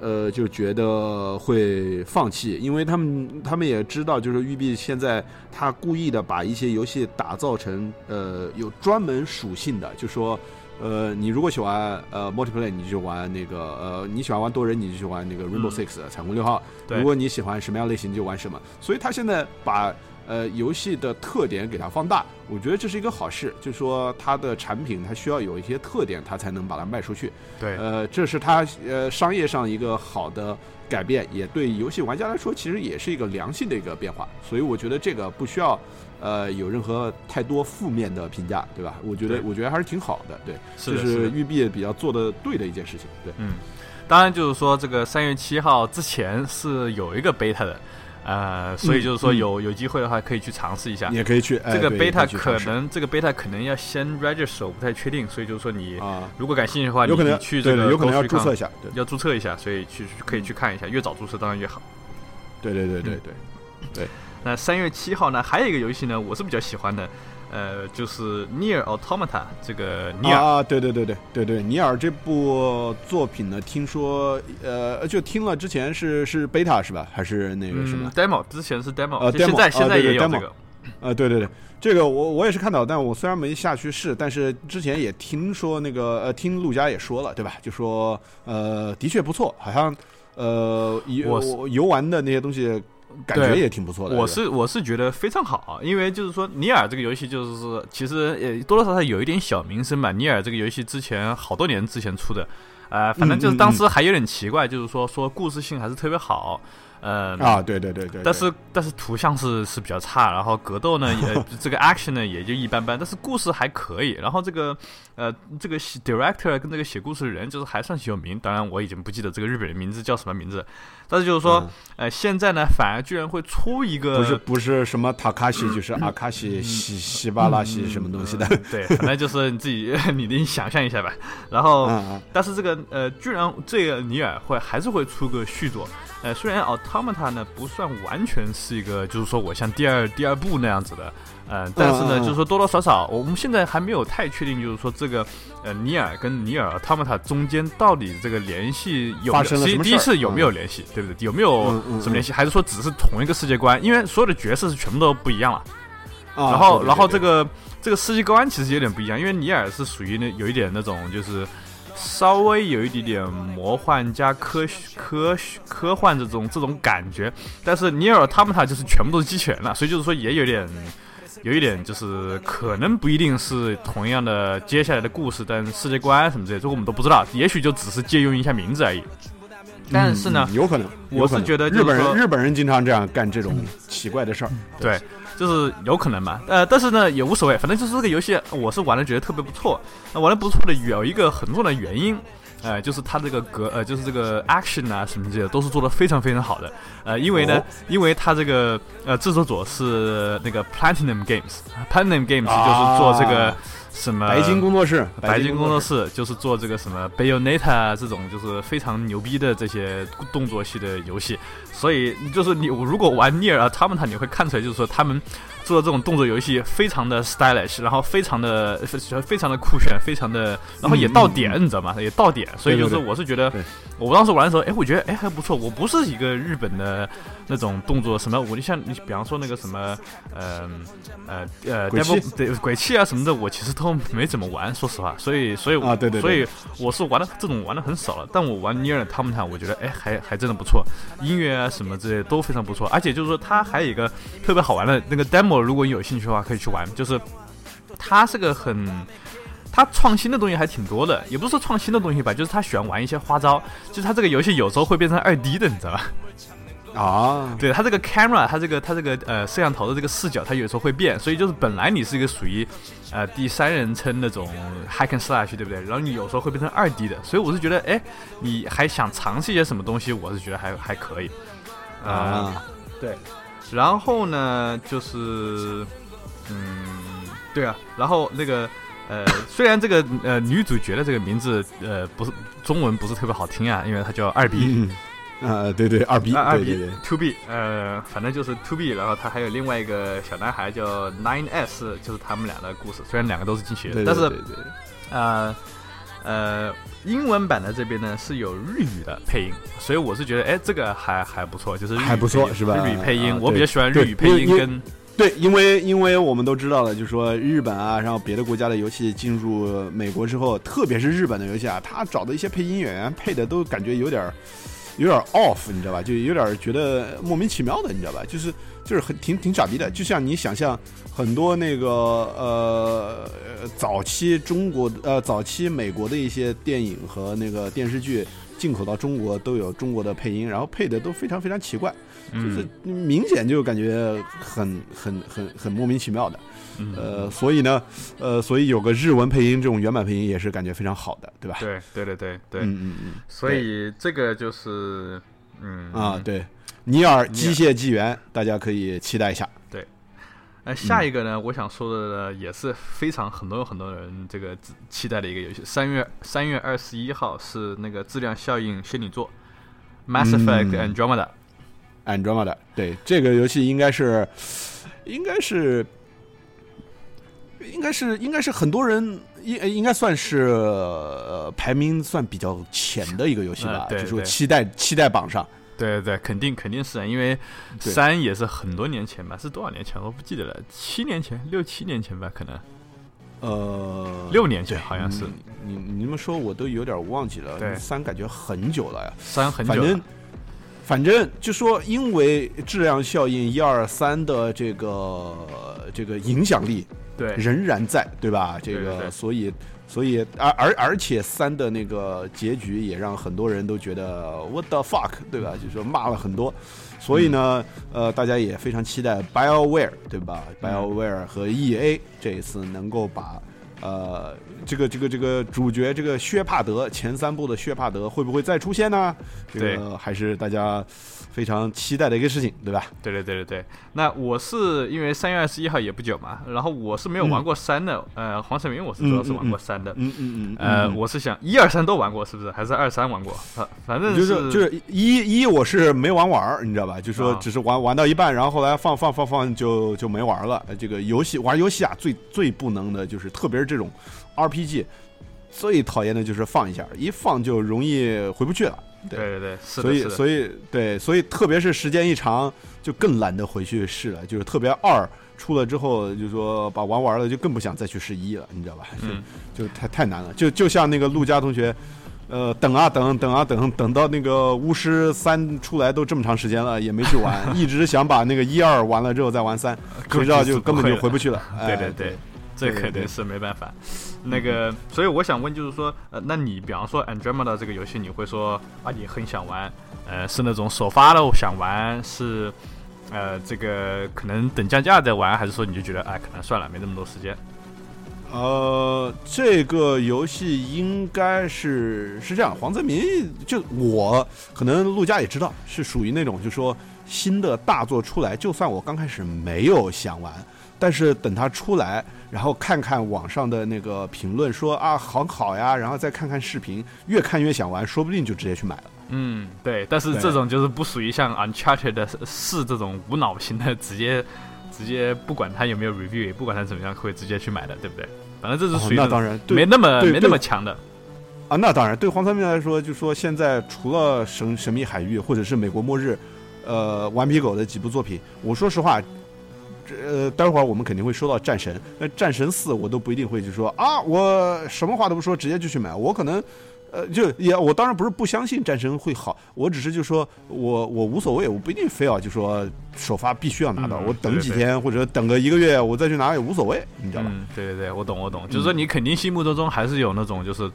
呃，就觉得会放弃，因为他们他们也知道，就是育碧现在他故意的把一些游戏打造成呃有专门属性的，就说。呃，你如果喜欢呃 multiplayer，你就玩那个呃，你喜欢玩多人，你就去玩那个 Rainbow Six、彩虹六号。对如果你喜欢什么样类型，你就玩什么。所以他现在把呃游戏的特点给它放大，我觉得这是一个好事。就是说它的产品它需要有一些特点，它才能把它卖出去。对，呃，这是它呃商业上一个好的改变，也对游戏玩家来说其实也是一个良性的一个变化。所以我觉得这个不需要呃有任何太多负面的评价，对吧？我觉得我觉得还是挺好的，对，这。是育碧比较做的对的一件事情，对。嗯，当然就是说这个三月七号之前是有一个 beta 的，呃，所以就是说嗯有、有机会的话可以去尝试一下。你也可以去，哎这个贝塔可 beta 可能这个 beta 可能要先 register，我不太确定，所以就是说你啊，如果感兴趣的话，有可能去这个有可能要注册一下，对。要注册一下，所以去可以去看一下，越早注册当然越好。对对对对对对，那三月七号呢，还有一个游戏呢，我是比较喜欢的，呃，就是 Near Automata 这个尼尔。啊，对对对对对对，尼尔这部作品呢，听说呃，就听了之前是是 beta 是吧？还是那个什么嗯？，demo 之前是 demo，、呃现 demo，在、啊现在也有 demo 这个。呃，对对对，这个我我也是看到，但我虽然没下去试，但是之前也听说那个呃，听陆家也说了，对吧？就说呃，的确不错，好像呃游我游玩的那些东西感觉也挺不错的。我是我是觉得非常好啊，因为就是说尼尔这个游戏就是说其实呃多多少少有一点小名声吧。尼尔这个游戏之前好多年之前出的，呃，反正就是当时还有点奇怪，就是说说故事性还是特别好，呃啊，对对对对，但是但是图像是是比较差，然后格斗呢也 这个 action 呢也就一般般，但是故事还可以。然后这个呃这个 director 跟这个写故事的人就是还算是有名，当然我已经不记得这个日本人名字叫什么名字，但是就是说、嗯呃现在呢反而居然会出一个不是不是什么塔卡西，就是阿卡西西西巴拉西什么东西的。嗯对，反正就是你自己 你你想象一下吧。然后嗯嗯但是这个呃，居然这个尼尔会还是会出个续作。呃，虽然 Automata 呢不算完全是一个，就是说我像第二第二部那样子的，呃，但是呢，就是说多多少少，我们现在还没有太确定，就是说这个呃尼尔跟尼尔 Automata 中间到底这个联系有没发有？其实第一次有没有联系，对不对？有没有什么联系？还是说只是同一个世界观？因为所有的角色是全部都不一样了。啊，然后，对对然后这个这个世界观其实有点不一样，因为尼尔是属于那有一点那种就是稍微有一点点魔幻加科科科幻这种这种感觉，但是尼尔他们他就是全部都是机器人了，所以就是说也有点。有一点就是可能不一定是同样的接下来的故事，但世界观什么之类，这个我们都不知道，也许就只是借用一下名字而已。但是呢嗯，有可能，我有可能是觉得是日本人日本人经常这样干这种奇怪的事儿。对，就是有可能嘛。呃，但是呢也无所谓，反正就是这个游戏我是玩的觉得特别不错。那玩的不错的有一个很重要的原因。呃，就是它这个格呃，就是这个 action 啊什么之类的，都是做的非常非常好的。呃，因为呢，哦因为它这个呃制作组是那个 Platinum Games，Platinum Games 就是做这个啊什么白金工作室，白金工作室，就是做这个什么 Bayonetta 这种就是非常牛逼的这些动作系的游戏，所以就是你如果玩 Nier Automata，你会看出来就是说他们做的这种动作游戏非常的 stylish，然后非常的非非常的酷炫，非常的，然后也到点，你知道吗？也到点，所以就是我是觉得对，我当时玩的时候，哎，我觉得哎还不错。我不是一个日本的那种动作什么，我就像你比方说那个什么，呃呃呃鬼对鬼泣啊什么的，我其实都没怎么玩，说实话。所以所以啊对对对所以我是玩的这种玩的很少了。但我玩 Nier Automata，我觉得哎还还真的不错，音乐啊什么之类都非常不错。而且就是说它还有一个特别好玩的那个 demo，如果你有兴趣的话可以去玩，就是它是个很。它创新的东西还挺多的，也不是说创新的东西吧，就是他喜欢玩一些花招，就是他这个游戏有时候会变成二 D 的，你知道吧？啊，对它这个 camera，它这个它这个呃摄像头的这个视角，它有时候会变，所以就是本来你是一个属于呃第三人称那种 hack and slash，对不对？然后你有时候会变成二 D 的，所以我是觉得，哎，你还想尝试一些什么东西，我是觉得还还可以。呃啊，对，然后呢，就是，嗯，对啊，然后那个，呃，虽然这个呃女主角的这个名字，呃，不是中文不是特别好听啊，因为她叫二 B，、嗯啊，对对，二 B，二对对 B 对，Two B，呃，反正就是 Two B，然后他还有另外一个小男孩叫 Nine S，就是他们俩的故事。虽然两个都是进去的，对但是对对对呃呃，英文版的这边呢是有日语的配音，所以我是觉得，哎，这个还还不错，就是还不错是吧日语配音，啊我比较喜欢日语配音跟对，因为因为我们都知道了，就是说日本啊，然后别的国家的游戏进入美国之后，特别是日本的游戏啊，他找的一些配音演员配的都感觉有点儿有点儿 off，你知道吧？就有点觉得莫名其妙的，你知道吧？就是就是很挺挺傻逼的，就像你想象很多那个呃早期中国呃早期美国的一些电影和那个电视剧进口到中国都有中国的配音，然后配的都非常非常奇怪。就是嗯。明显就感觉很很很很莫名其妙的，嗯。呃，所以呢，呃，所以有个日文配音这种原版配音也是感觉非常好的，对吧？对对对对。对，嗯嗯嗯，所以这个就是嗯。啊，对，尼尔机械纪元，大家可以期待一下。对呃，下一个呢，我想说的呢，也是非常很多很多人这个期待的一个游戏。三月三月二十一号是那个质量效应仙女座，Mass Effect 嗯 Andromeda。Andromeda，对这个游戏应该是，应该是，应该是应该是很多人应应该算是、呃、排名算比较前的一个游戏吧，呃对就说对期待期待榜上。对对对，肯定肯定是啊，因为三也是很多年前吧，是多少年前我不记得了，七年前、六七年前吧，可能呃，六年前好像是你你你们说我都有点忘记了，对三感觉很久了呀。三很久了。反正反正就说，因为质量效应一二三的这个这个影响力对仍然在，对吧？这个所以所以而而而且三的那个结局也让很多人都觉得 what the fuck，对吧？就是说骂了很多。所以呢，呃，大家也非常期待 BioWare，对吧？BioWare 和 EA 这一次能够把呃这个这个这个主角这个薛帕德前三部的薛帕德会不会再出现呢？这个还是大家非常期待的一个事情，对吧？对对对对对，那我是因为三月二十一号也不久嘛，然后我是没有玩过三的，呃，黄晓明我是主要是玩过三的，嗯嗯嗯，呃，嗯我是想一二三都玩过，是不是？还是二三玩过？啊，反正就是就是一一我是没玩完，你知道吧？就说啊只是玩玩到一半，然后后来放放放放就就没玩了。呃这个游戏玩游戏啊，最最不能的就是，特别是这种 RPG，最讨厌的就是放一下，一放就容易回不去了。对对对，所以所以对，所以特别是时间一长，就更懒得回去试了。就是特别二出了之后，就说把玩完了，就更不想再去试一了，你知道吧？嗯，就太太难了。就就像那个陆佳同学，呃，等啊等，等啊等，等到那个巫师三出来都这么长时间了，也没去玩，一直想把那个一二完了之后再玩三，谁知道就根本就回不去了。哎对对对对对肯定是没办法。那个，所以我想问，就是说，呃，那你比方说 Andromeda 这个游戏，你会说啊，你很想玩，呃，是那种首发的想玩，是呃，这个可能等降价再玩，还是说你就觉得，哎，可能算了，没那么多时间？呃，这个游戏应该是是这样，黄泽民就我可能陆家也知道，是属于那种就说新的大作出来，就算我刚开始没有想玩，但是等它出来，然后看看网上的那个评论说啊很好呀，然后再看看视频，越看越想玩，说不定就直接去买了。嗯，对，但是这种就是不属于像 Uncharted 四这种无脑型的，直接直接不管它有没有 review，也不管它怎么样，会直接去买的，对不对？反正这是哦属于种那当然，对没那么对没那么强的。啊，那当然，对黄三明来说，就说现在除了神神秘海域或者是美国末日，呃，顽皮狗的几部作品，我说实话，这呃，待会儿我们肯定会说到战神，那战神四我都不一定会就说。啊，我什么话都不说，直接就去买，我可能。呃，就也，我当然不是不相信战神会好，我只是就说我我无所谓，我不一定非要就说首发必须要拿到，嗯我等几天或者等个一个月，我再去拿也无所谓，你知道吧？嗯，对对对，我懂我懂，就是说你肯定心目当中还是有那种就是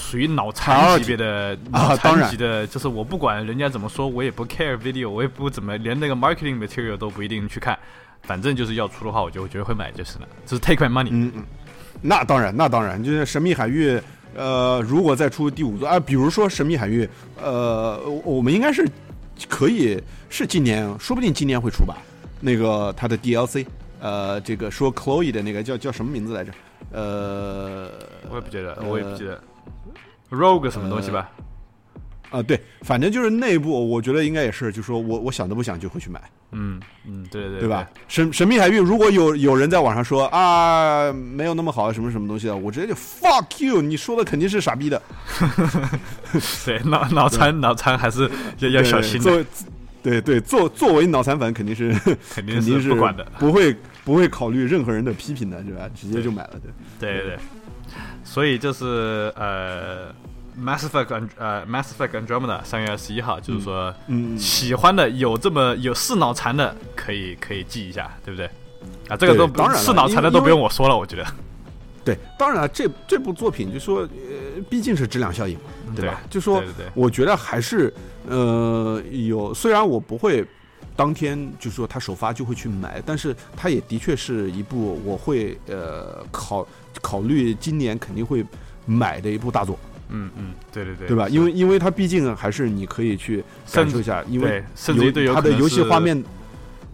属于脑残级别的啊脑当然残级的，就是我不管人家怎么说，我也不 care video，我也不怎么连那个 marketing material 都不一定去看，反正就是要出的话，我就觉得会买就是了，就是 take my money。嗯嗯，那当然，那当然，就是神秘海域，呃，如果再出第五座啊，比如说神秘海域，呃，我我们应该是可以是今年，说不定今年会出吧。那个它的 DLC，呃，这个说 Chloe 的那个叫叫什么名字来着？呃，我也不记得，呃我也不记得，rogue 什么东西吧？啊，对，反正就是内部，我觉得应该也是，就说我我想都不想就会去买，嗯嗯，对对对吧？神神秘海域，如果有有人在网上说啊没有那么好什么什么东西的，我直接就 fuck you，你说的肯定是傻逼的。对，脑脑残脑残还是要要小心的。对对，作作为脑残粉肯定是肯定是 不管的，不会不会考虑任何人的批评的，是吧？直接就买了，对对对。所以就是呃。Mass Effect 呃，Mass Effect Andromeda 三月二十一号，就是说，嗯喜欢的有这么有是脑残的，可以可以记一下，对不对？啊，这个都当然是脑残的都不用我说了，我觉得。对，当然了，这这部作品就说，呃，毕竟是质量效应嘛，对吧？就说，我觉得还是呃有，虽然我不会当天就说他首发就会去买，但是它也的确是一部我会呃考考虑今年肯定会买的一部大作。嗯嗯，对对对，对吧？因为因为它毕竟还是你可以去感受一下，因为甚至于它的游戏画面，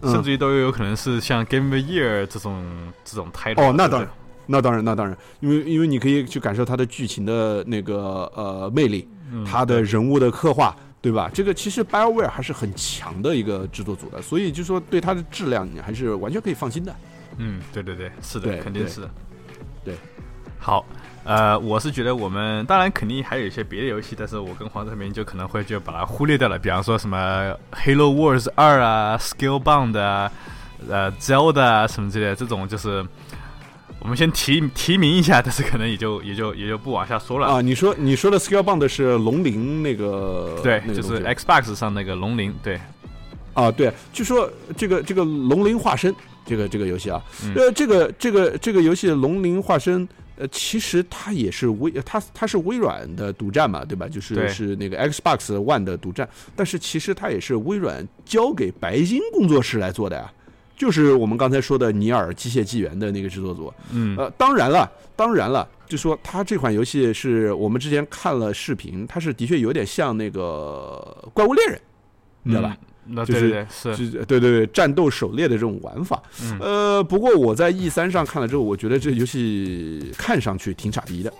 甚至于都有可能是像 Game of Year 这种这种态度。哦，那当然，那当然，那当然，因为因为你可以去感受它的剧情的那个呃魅力，它的人物的刻画，对吧？这个其实 BioWare 还是很强的一个制作组的，所以就说对它的质量你还是完全可以放心的。嗯，对对对，是的，肯定是，对，好。呃，我是觉得我们当然肯定还有一些别的游戏，但是我跟黄泽明就可能会就把它忽略掉了。比方说什么《Halo Wars 二》啊，《Skillbound》啊，呃，《Zelda》啊什么之类的，这种就是我们先提提名一下，但是可能也就也就也就不往下说了啊。你说你说的《Skillbound》是龙鳞那个？对，就是 Xbox 上那个龙鳞。对，啊，对，据说这个这个龙鳞化身这个这个游戏啊，呃，这个这个这个游戏龙鳞化身。呃，其实它也是微，它它是微软的独占嘛，对吧？就是是那个 Xbox One 的独占，但是其实它也是微软交给白金工作室来做的呀，就是我们刚才说的《尼尔：机械纪元》的那个制作组。嗯，呃，当然了，当然了，就说它这款游戏是我们之前看了视频，它是的确有点像那个《怪物猎人》，你知道吧？那就是是，对对对，战斗狩猎的这种玩法。呃，不过我在 E 三上看了之后，我觉得这游戏看上去挺傻逼的。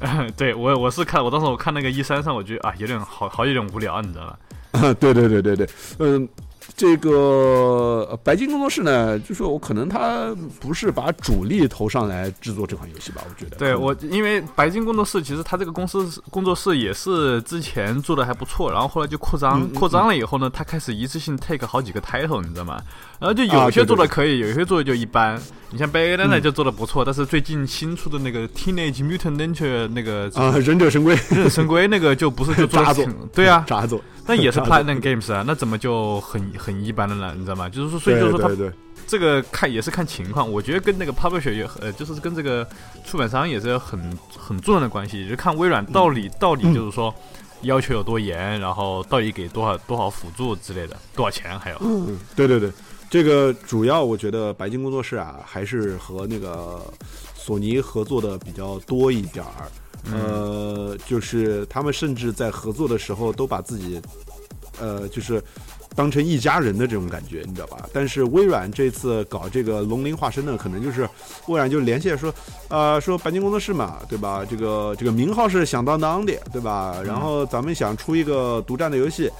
对我我是看，我当时我看那个 E 三上，我觉得啊，有点好好有点无聊，你知道吧？对对对对对，嗯。这个白金工作室呢，就说我可能他不是把主力投上来制作这款游戏吧，我觉得。对我，因为白金工作室其实他这个公司工作室也是之前做的还不错，然后后来就扩张，扩张了以后呢，他开始一次性 take 好几个 title，你知道吗？然后就有些做的可以，有些做的就一般。你像 Bayonetta 就做的不错，但是最近新出的那个 Teenage Mutant Ninja 那个啊，忍者神龟，忍者神龟那个就不是就渣 作，对啊，渣作，那也是 Platinum Games 啊，那怎么就很很一般的呢？你知道吗？就是说，所以就是说他这个看也是看情况，我觉得跟那个 Publisher 也呃，就是跟这个出版商也是很很重要的关系，就是看微软到底到底就是说要求有多严，然后到底给多少多少辅助之类的，多少钱还有，嗯，对对对。这个主要我觉得白金工作室啊，还是和那个索尼合作的比较多一点儿。呃，就是他们甚至在合作的时候都把自己，呃，就是当成一家人的这种感觉，你知道吧？但是微软这次搞这个龙鳞化身呢，可能就是微软就联系说，呃，说白金工作室嘛，对吧？这个这个名号是响当当的，对吧？然后咱们想出一个独占的游戏。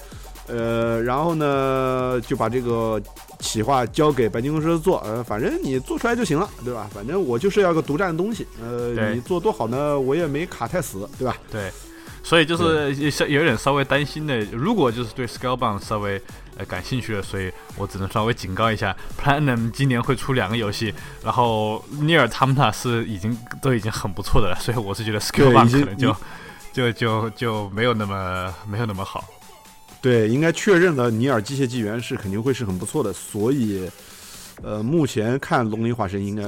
呃，然后呢，就把这个企划交给白金公司做，呃，反正你做出来就行了，对吧？反正我就是要个独占的东西，呃，你做多好呢，我也没卡太死，对吧？对，所以就是稍有点稍微担心的，如果就是对 Scalebound 稍微呃感兴趣的，所以我只能稍微警告一下，Platinum 今年会出两个游戏，然后 a m t a 是已经都已经很不错的了，所以我是觉得 Scalebound 可能就就就就没有那么没有那么好。对，应该确认了。尼尔机械纪元是肯定会是很不错的，所以，呃，目前看龙鳞化身应该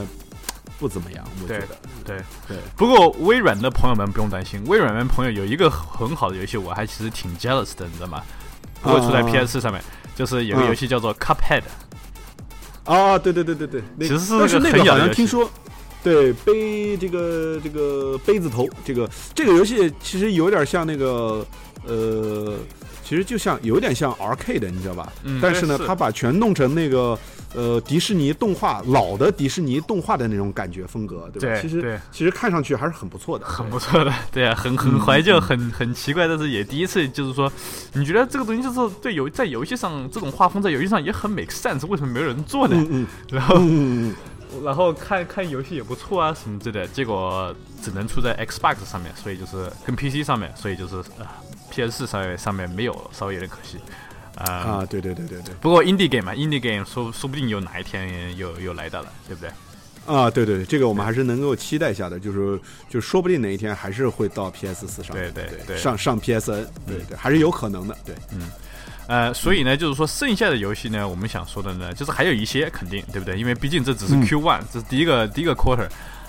不怎么样。我觉得，对对。不过微软的朋友们不用担心，微软的朋友有一个很好的游戏，我还其实挺 jealous 的，你知道吗？不会出在 PS 上面，就是有个游戏叫做 Cuphead。啊，对对对对对，其实是但是那个好像听说，对杯这个这个杯子头，这个这个游戏其实有点像那个呃。其实就像有点像 RK 的，你知道吧？嗯但是呢，是他把全弄成那个呃迪士尼动画老的迪士尼动画的那种感觉风格，对吧？其对对实其实看上去还是很不错的，很不错的，对啊，很很怀旧，很很奇怪，但是也第一次就是说，你觉得这个东西就是对游在游戏上这种画风在游戏上也很 make sense，为什么没有人做呢？嗯嗯然后。然后看看游戏也不错啊什么之类的，结果只能出在 Xbox 上面，所以就是跟 PC 上面，所以就是呃 PS 上面上面没有了，稍微有点可惜。啊、啊，对对对对对，不过 Indie Game 嘛，Indie Game 说说不定有哪一天又又来到了，对不对？啊，对对，这个我们还是能够期待一下的，就是就说不定哪一天还是会到 PS 四上，对对对上上 PSN，对对，还是有可能的，对，嗯呃，所以呢，就是说剩下的游戏呢，我们想说的呢，就是还有一些肯定，对不对？因为毕竟这只是嗯 Q one，、这是第一个第一个 quarter。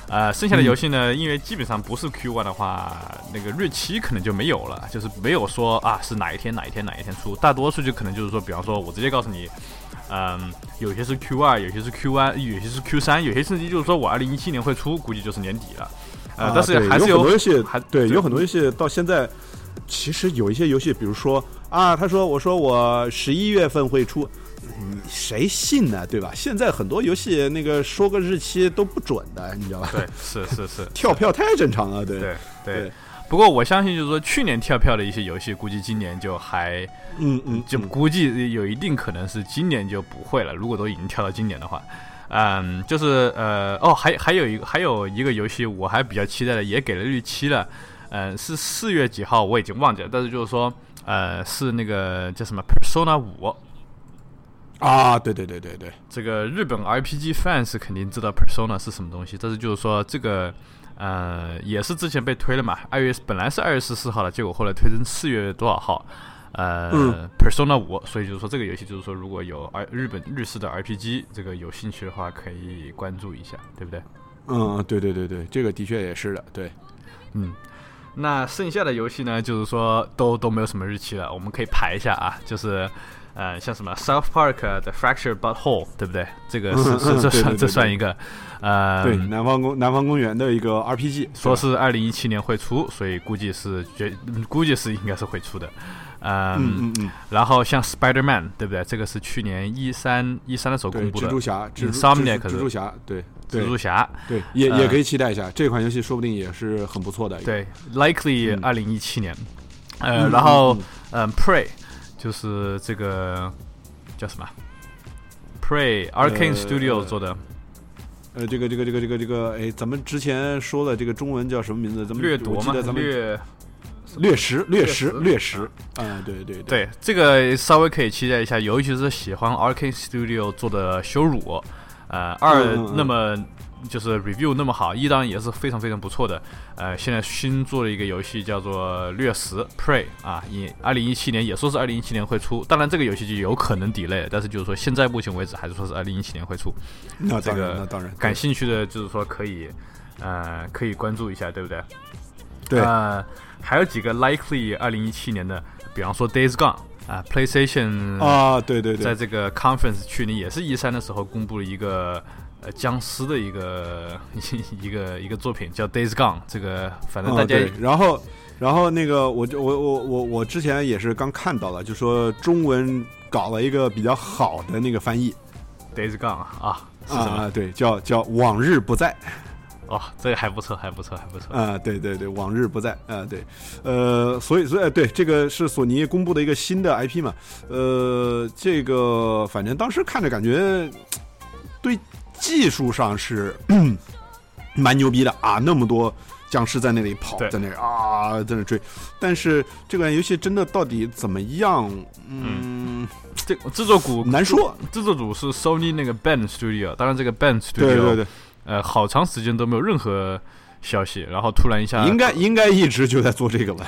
呃，剩下的游戏呢，因为基本上不是 Q one 的话，那个日期可能就没有了，就是没有说啊是哪一天哪一天哪一天出，大多数就可能就是说，比方说我直接告诉你，嗯，有些是 Q 二，有些是 Q one，有些是 Q 三，有些甚至就是说我二零一七年会出，估计就是年底了。呃，啊但是还是有很多游戏还，对，有很多游戏到现在，其实有一些游戏，比如说啊，他说我说我十一月份会出。你谁信呢？对吧？现在很多游戏那个说个日期都不准的，你知道吧？对，是是是，跳票太正常了，对对对对。不过我相信，就是说去年跳票的一些游戏，估计今年就还嗯嗯，就嗯估计有一定可能是今年就不会了。如果都已经跳到今年的话，嗯，就是呃哦，还还有一个还有一个游戏我还比较期待的，也给了日期了，嗯、是四月几号我已经忘记了，但是就是说呃是那个叫什么 Persona 五。啊，对对对对对，这个日本 RPG fans 肯定知道 Persona 是什么东西，但是就是说这个，呃，也是之前被推了嘛，二月本来是二月十四号的，结果后来推成四月多少号，呃、嗯 p e r s o n a 五，所以就是说这个游戏就是说如果有 R 日本日式的 RPG 这个有兴趣的话，可以关注一下，对不对？嗯，对对对对，这个的确也是的，对，嗯。那剩下的游戏呢，就是说都都没有什么日期了，我们可以排一下啊，就是，呃，像什么 South Park 的 Fractured But Whole，对不对？这个是是这算这算一个，呃，对，南方公南方公园的一个 RPG，说是二零一七年会出，所以估计是绝估计是应该是会出的，嗯，嗯嗯嗯，然后像 Spider Man，对不对？这个是去年一三一三的时候，公布的。蜘蛛侠，蜘蛛 Insomniac 蜘蛛侠，对蜘蛛侠，对，也呃也可以期待一下，这款游戏说不定也是很不错的，对，Likely 嗯。二零一七年，呃，嗯，然后嗯嗯，Prey 就是这个叫什么？Prey Arcane 呃 Studio 做的呃，这个这个这个这个这个，哎，咱们之前说的这个中文叫什么名字？咱们掠夺嘛我记得，咱们掠掠食，掠食，掠掠食，啊，对对对，对，这个稍微可以期待一下，尤其是喜欢 Arcane Studio 做的羞辱，呃，二那么就是 review 那么好，一当然也是非常非常不错的。呃，现在新做了一个游戏叫做《掠食 Prey》啊，也二零一七年也说是二零一七年会出，当然这个游戏就有可能 delay，但是就是说现在目前为止还是说是二零一七年会出。那，这个那当然，感兴趣的就是说可以，呃，可以关注一下，对不对？对，呃，还有几个 likely 二零一七年的，比方说 Days Gone 啊，PlayStation 啊，对对对，在这个 conference 去年也是一三的时候公布了一个呃僵尸的一个 一个一个作品叫 Days Gone，这个反正大家、然后然后那个我就我我我我之前也是刚看到了，就说中文搞了一个比较好的那个翻译 Days Gone 啊是什么？啊，对，叫叫往日不在哦，这个还不错，还不错，还不错。啊，对对对，往日不在啊，对，呃，所以所以呃对，这个是索尼公布的一个新的 IP 嘛，呃，这个反正当时看着感觉对技术上是蛮牛逼的啊，那么多僵尸在那里跑，在那里啊，在那追，但是这款游戏真的到底怎么样？嗯，这制作组难说。制作组是 Sony 那个 Band Studio，当然这个 Band Studio 对对对，呃好长时间都没有任何消息，然后突然一下应该应该一直就在做这个吧？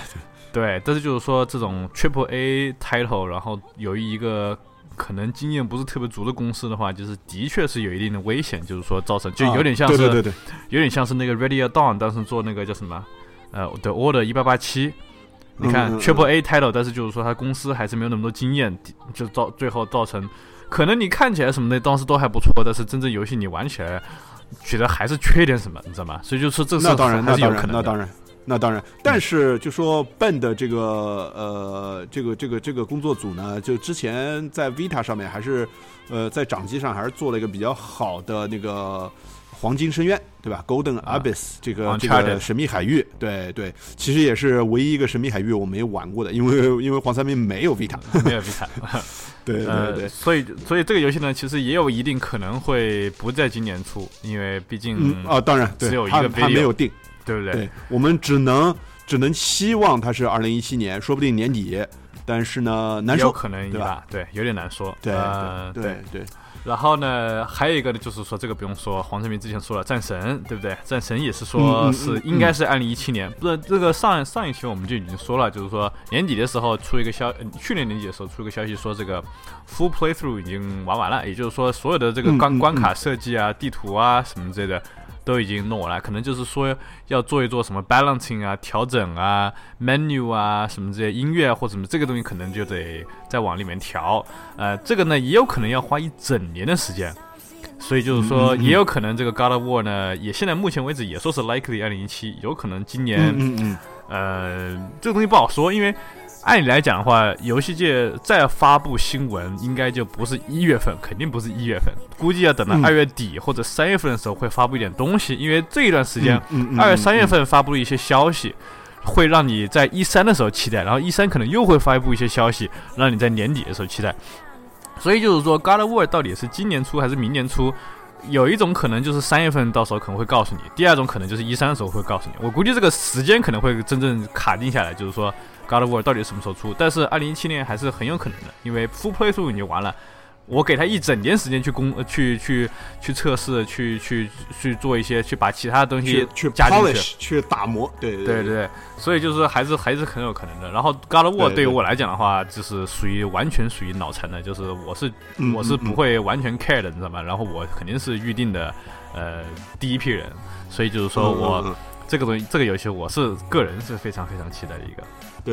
对，但是就是说这种 Triple A title，然后由于一个可能经验不是特别足的公司的话，就是的确是有一定的危险，就是说造成就有点像是、啊对对对对，有点像是那个 Ready or Dawn 当时做那个叫什么呃 The Order 一八八七。你看 Triple A title，但是就是说他公司还是没有那么多经验，就造最后造成，可能你看起来什么的当时都还不错，但是真正游戏你玩起来，觉得还是缺点什么，你知道吗？所以就是这是那当然，那当然，还是有可能的。那当然，那当然，但是就说 Ben 的这个呃，这个这个这个工作组呢，就之前在 Vita 上面还是呃在掌机上还是做了一个比较好的那个黄金深渊，对吧？Golden Abyss 这个这个神秘海域，对对，其实也是唯一一个神秘海域我没有玩过的，因为因为黄三明没有 Vita，没有 Vita。对对呃，对，所以所以这个游戏呢，其实也有一定可能会不在今年出，因为毕竟嗯啊，当然对只有，一他个他没有定。对不对？对，我们只能只能希望它是二零一七年，说不定年底，但是呢，难说。可能对吧吧？对，有点难说。对呃对对对，然后呢，还有一个呢，就是说这个不用说，黄成明之前说了战神，对不对？战神也是说是嗯应该是二零一七年，不是这个上上一期我们就已经说了，就是说年底的时候出一个消，呃去年年底的时候出一个消息说这个 full playthrough 已经玩完了，也就是说所有的这个关关卡设计啊、地图啊什么之类的。都已经弄完了，可能就是说要做一做什么 balancing 啊、调整啊、menu 啊什么这些音乐啊或者什么这个东西，可能就得再往里面调。呃，这个呢也有可能要花一整年的时间，所以就是说也有可能这个 God of War 呢，也现在目前为止也说是 likely 二零一七，有可能今年、嗯嗯嗯，呃这个东西不好说，因为。按理来讲的话，游戏界再发布新闻，应该就不是一月份，肯定不是一月份，估计要等到嗯二月底或者三月份的时候会发布一点东西，因为这一段时间，二月、三月份发布了一些消息，会让你在一三的时候期待，然后一三可能又会发布一些消息，让你在年底的时候期待。所以就是说，God of War 到底是今年初还是明年初？有一种可能就是三月份到时候可能会告诉你，第二种可能就是一三的时候会告诉你。我估计这个时间可能会真正卡定下来，就是说 God of War 到底什么时候出？但是二零一七年还是很有可能的，因为 Full Playthrough 已经完了。我给他一整年时间去攻、呃去去去测试，去去去做一些，去把其他的东西去去加进去。polish 去打磨，对对对对对，所以就是还是还是很有可能的。然后 God of War 对于我来讲的话，就是属于完全属于脑残的，就是我是嗯我是嗯不会完全 care 的，你知道吗？然后我肯定是预定的呃第一批人，所以就是说嗯我这个东西这个游戏我是个人是非常非常期待的一个。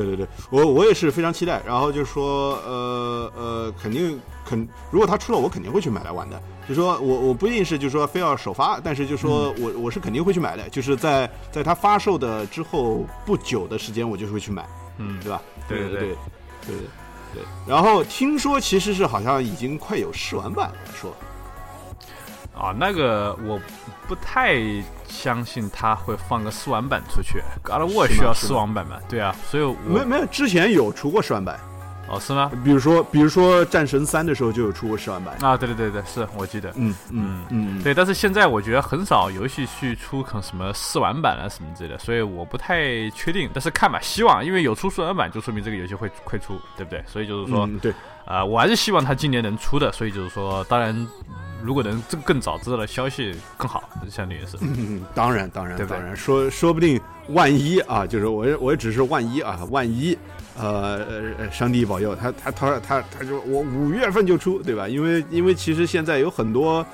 对对对，我我也是非常期待。然后就说，呃呃，肯定肯，如果它出了，我肯定会去买来玩的。就说我我不一定是就说非要首发，但是就说我我是肯定会去买的。就是在在它发售的之后不久的时间，我就会去买，嗯，对吧？对对对对对对对。然后听说其实是好像已经快有试玩版了，说啊，那个我不太相信他会放个试玩版出去。God of War 需要是吗是吗试玩版嘛？对啊，所以我没没有之前有出过试玩版，哦是吗？比如说比如说战神三的时候就有出过试玩版。啊，对对对对，是我记得。嗯嗯嗯，对，但是现在我觉得很少游戏去出可能什么试玩版啊什么之类的，所以我不太确定。但是看吧，希望，因为有出试玩版，就说明这个游戏会会出，对不对？所以就是说，嗯对，啊、我还是希望它今年能出的。所以就是说，当然，如果能这更早知道的消息更好，相当于是。嗯，当然，当然，对当然，说说不定万一啊，就是我也我也只是万一啊，万一，呃呃，上帝保佑他他他他他就我五月份就出，对吧？因为因为其实现在有很多。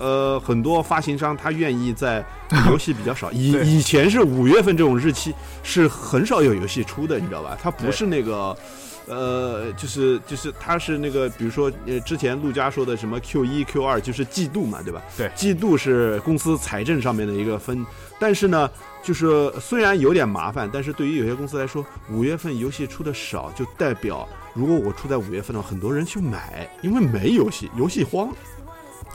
呃，很多发行商他愿意在游戏比较少，以 以前是五月份这种日期是很少有游戏出的，你知道吧？它不是那个，呃，就是就是它是那个，比如说呃，之前陆家说的什么 Q 一 Q 二，就是季度嘛，对吧？对季度是公司财政上面的一个分，但是呢，就是虽然有点麻烦，但是对于有些公司来说，五月份游戏出的少，就代表如果我出在五月份的话，很多人去买，因为没游戏，游戏荒，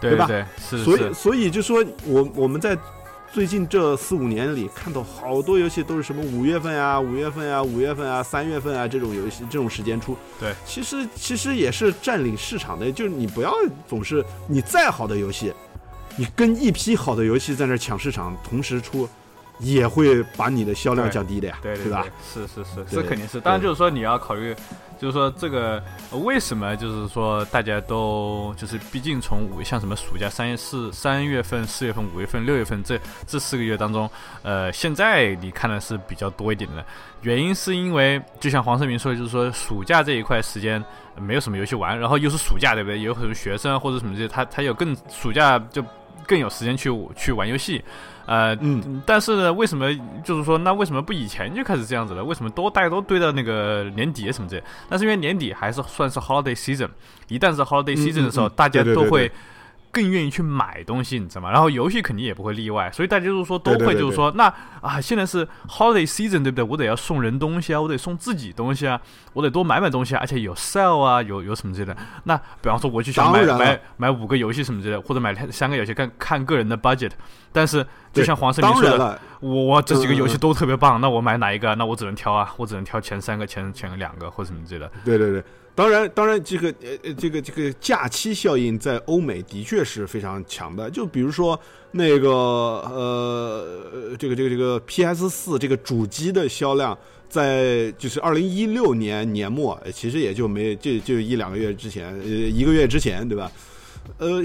对吧？对所以，所以就说我我们在最近这四五年里看到好多游戏都是什么五月份啊、五月份啊、五月份啊、三月份啊这种游戏这种时间出。对，其实其实也是占领市场的，就是你不要总是你再好的游戏，你跟一批好的游戏在那抢市场，同时出，也会把你的销量降低的呀，对对吧？？是是是，对这肯定是。当然就是说你要考虑，就是说这个呃为什么就是说大家都就是毕竟从五像什么暑假三月四三月份、四月份、五月份、六月份这这四个月当中，呃，现在你看的是比较多一点的。原因是因为就像黄胜明说的，就是说暑假这一块时间呃没有什么游戏玩，然后又是暑假，对不对？有很多学生或者什么这些，他他有更暑假就更有时间去去玩游戏。呃，嗯，但是呢，为什么就是说，那为什么不以前就开始这样子了？为什么都大家都堆到那个年底什么之类？那是因为年底还是算是 holiday season，一旦是 holiday 嗯 season 的时候，嗯大家对对对都会更愿意去买东西，你知道吗？然后游戏肯定也不会例外，所以大家就是说都会就是说，那啊，现在是 holiday season，对不对？我得要送人东西啊，我得送自己东西啊，我得多买买东西啊，而且有 sale 啊，有有什么之类的。那比方说我就想买买买五个游戏什么之类的，或者买三个游戏，看看个人的 budget。但是就像黄胜明说的，我我这几个游戏都特别棒，那我买哪一个？那我只能挑啊，我只能挑前三个、前前两个或者什么之类的。对对对，当然当然，这个呃呃这个这个假期效应在欧美的确是非常强的。就比如说那个呃这个这个这个 PS 四这个主机的销量。在就是二零一六年年末，呃其实也就没就就一两个月之前，呃一个月之前，对吧？呃，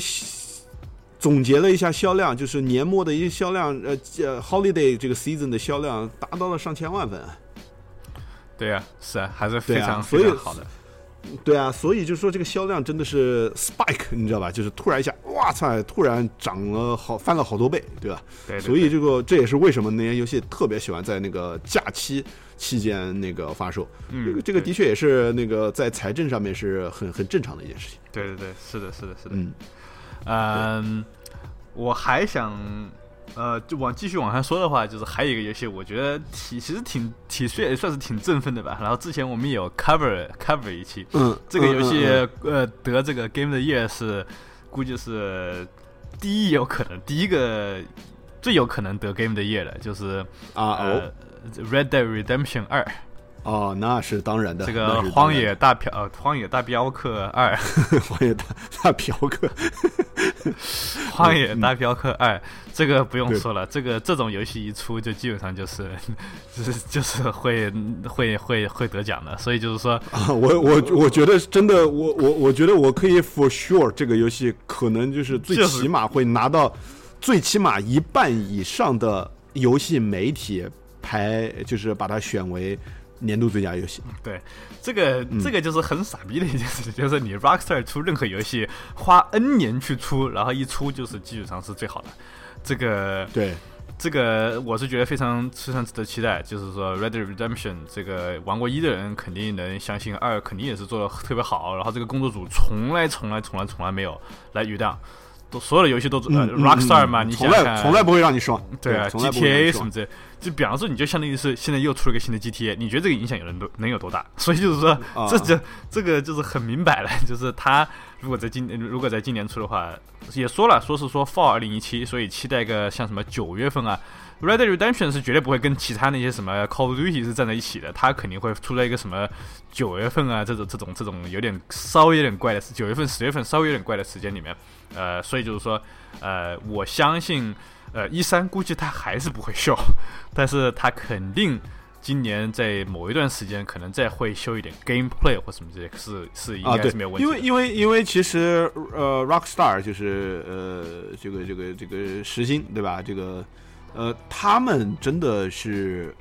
总结了一下销量，就是年末的一些销量，呃呃，holiday 这个 season 的销量达到了上千万份。对呀、是啊，还是非常、非常好的。对啊，所以就是说这个销量真的是 spike，你知道吧？就是突然一下，哇塞，突然涨了好翻了好多倍，对吧？对对所以这个这也是为什么那些游戏特别喜欢在那个假期期间那个发售。嗯这个这个的确也是那个在财政上面是很很正常的一件事情。对对对，是的，是的，是的。嗯，嗯，我还想，呃，就往继续往下说的话，就是还有一个游戏，我觉得挺其实挺挺算也算是挺振奋的吧。然后之前我们也有 cover cover 一期，嗯，这个游戏、嗯呃得这个 Game of the Year 是估计是第一有可能第一个最有可能得 Game of the Year 的，就是啊哦呃 Red Dead Redemption 二。哦，那是当然的。这个荒野大嫖呃荒野大镖客二，荒野大大嫖客，荒野大镖客二，这个不用说了，这个这种游戏一出就基本上就是 就是就是会会会会得奖的，所以就是说啊，我我我觉得真的，我我我觉得我可以 for sure 这个游戏可能就是最起码会拿到最起码一半以上的游戏媒体排，就是把它选为年度最佳游戏。对，这个、嗯这个就是很傻逼的一件事情，就是你 Rockstar 出任何游戏，花 N 年去出，然后一出就是基本上是最好的。这个对，这个我是觉得非常非常值得期待，就是说《Red Dead Redemption》这个玩过一的人肯定能相信二肯定也是做的特别好，然后这个工作组从来从来从来从来没有来余档，都所有的游戏都、呃嗯嗯 Rockstar 嘛，嗯你想想从来从来不会让你爽。对啊从来不会让你，GTA 什么之类，就比方说，你就相当于是现在又出了个新的 GTA，你觉得这个影响有能多能有多大？所以就是说，这这就这个就是很明摆了，就是他如果在今如果在今年出的话，也说了，说是说 Fall 二零一七，所以期待个像什么九月份啊。Red Redemption 是绝对不会跟其他那些什么 Call of Duty 是站在一起的，它肯定会出来一个什么九月份啊，这种这种这种有点稍微有点怪的是九月份十月份稍微有点怪的时间里面，呃，所以就是说，呃，我相信，呃，一三估计他还是不会秀，但是他肯定今年在某一段时间可能再会秀一点 gameplay 或什么这些，是是应，该是没有，问题。因为因为因为其实呃，Rockstar 就是呃这个这个这个实心对吧？这个呃，他们真的是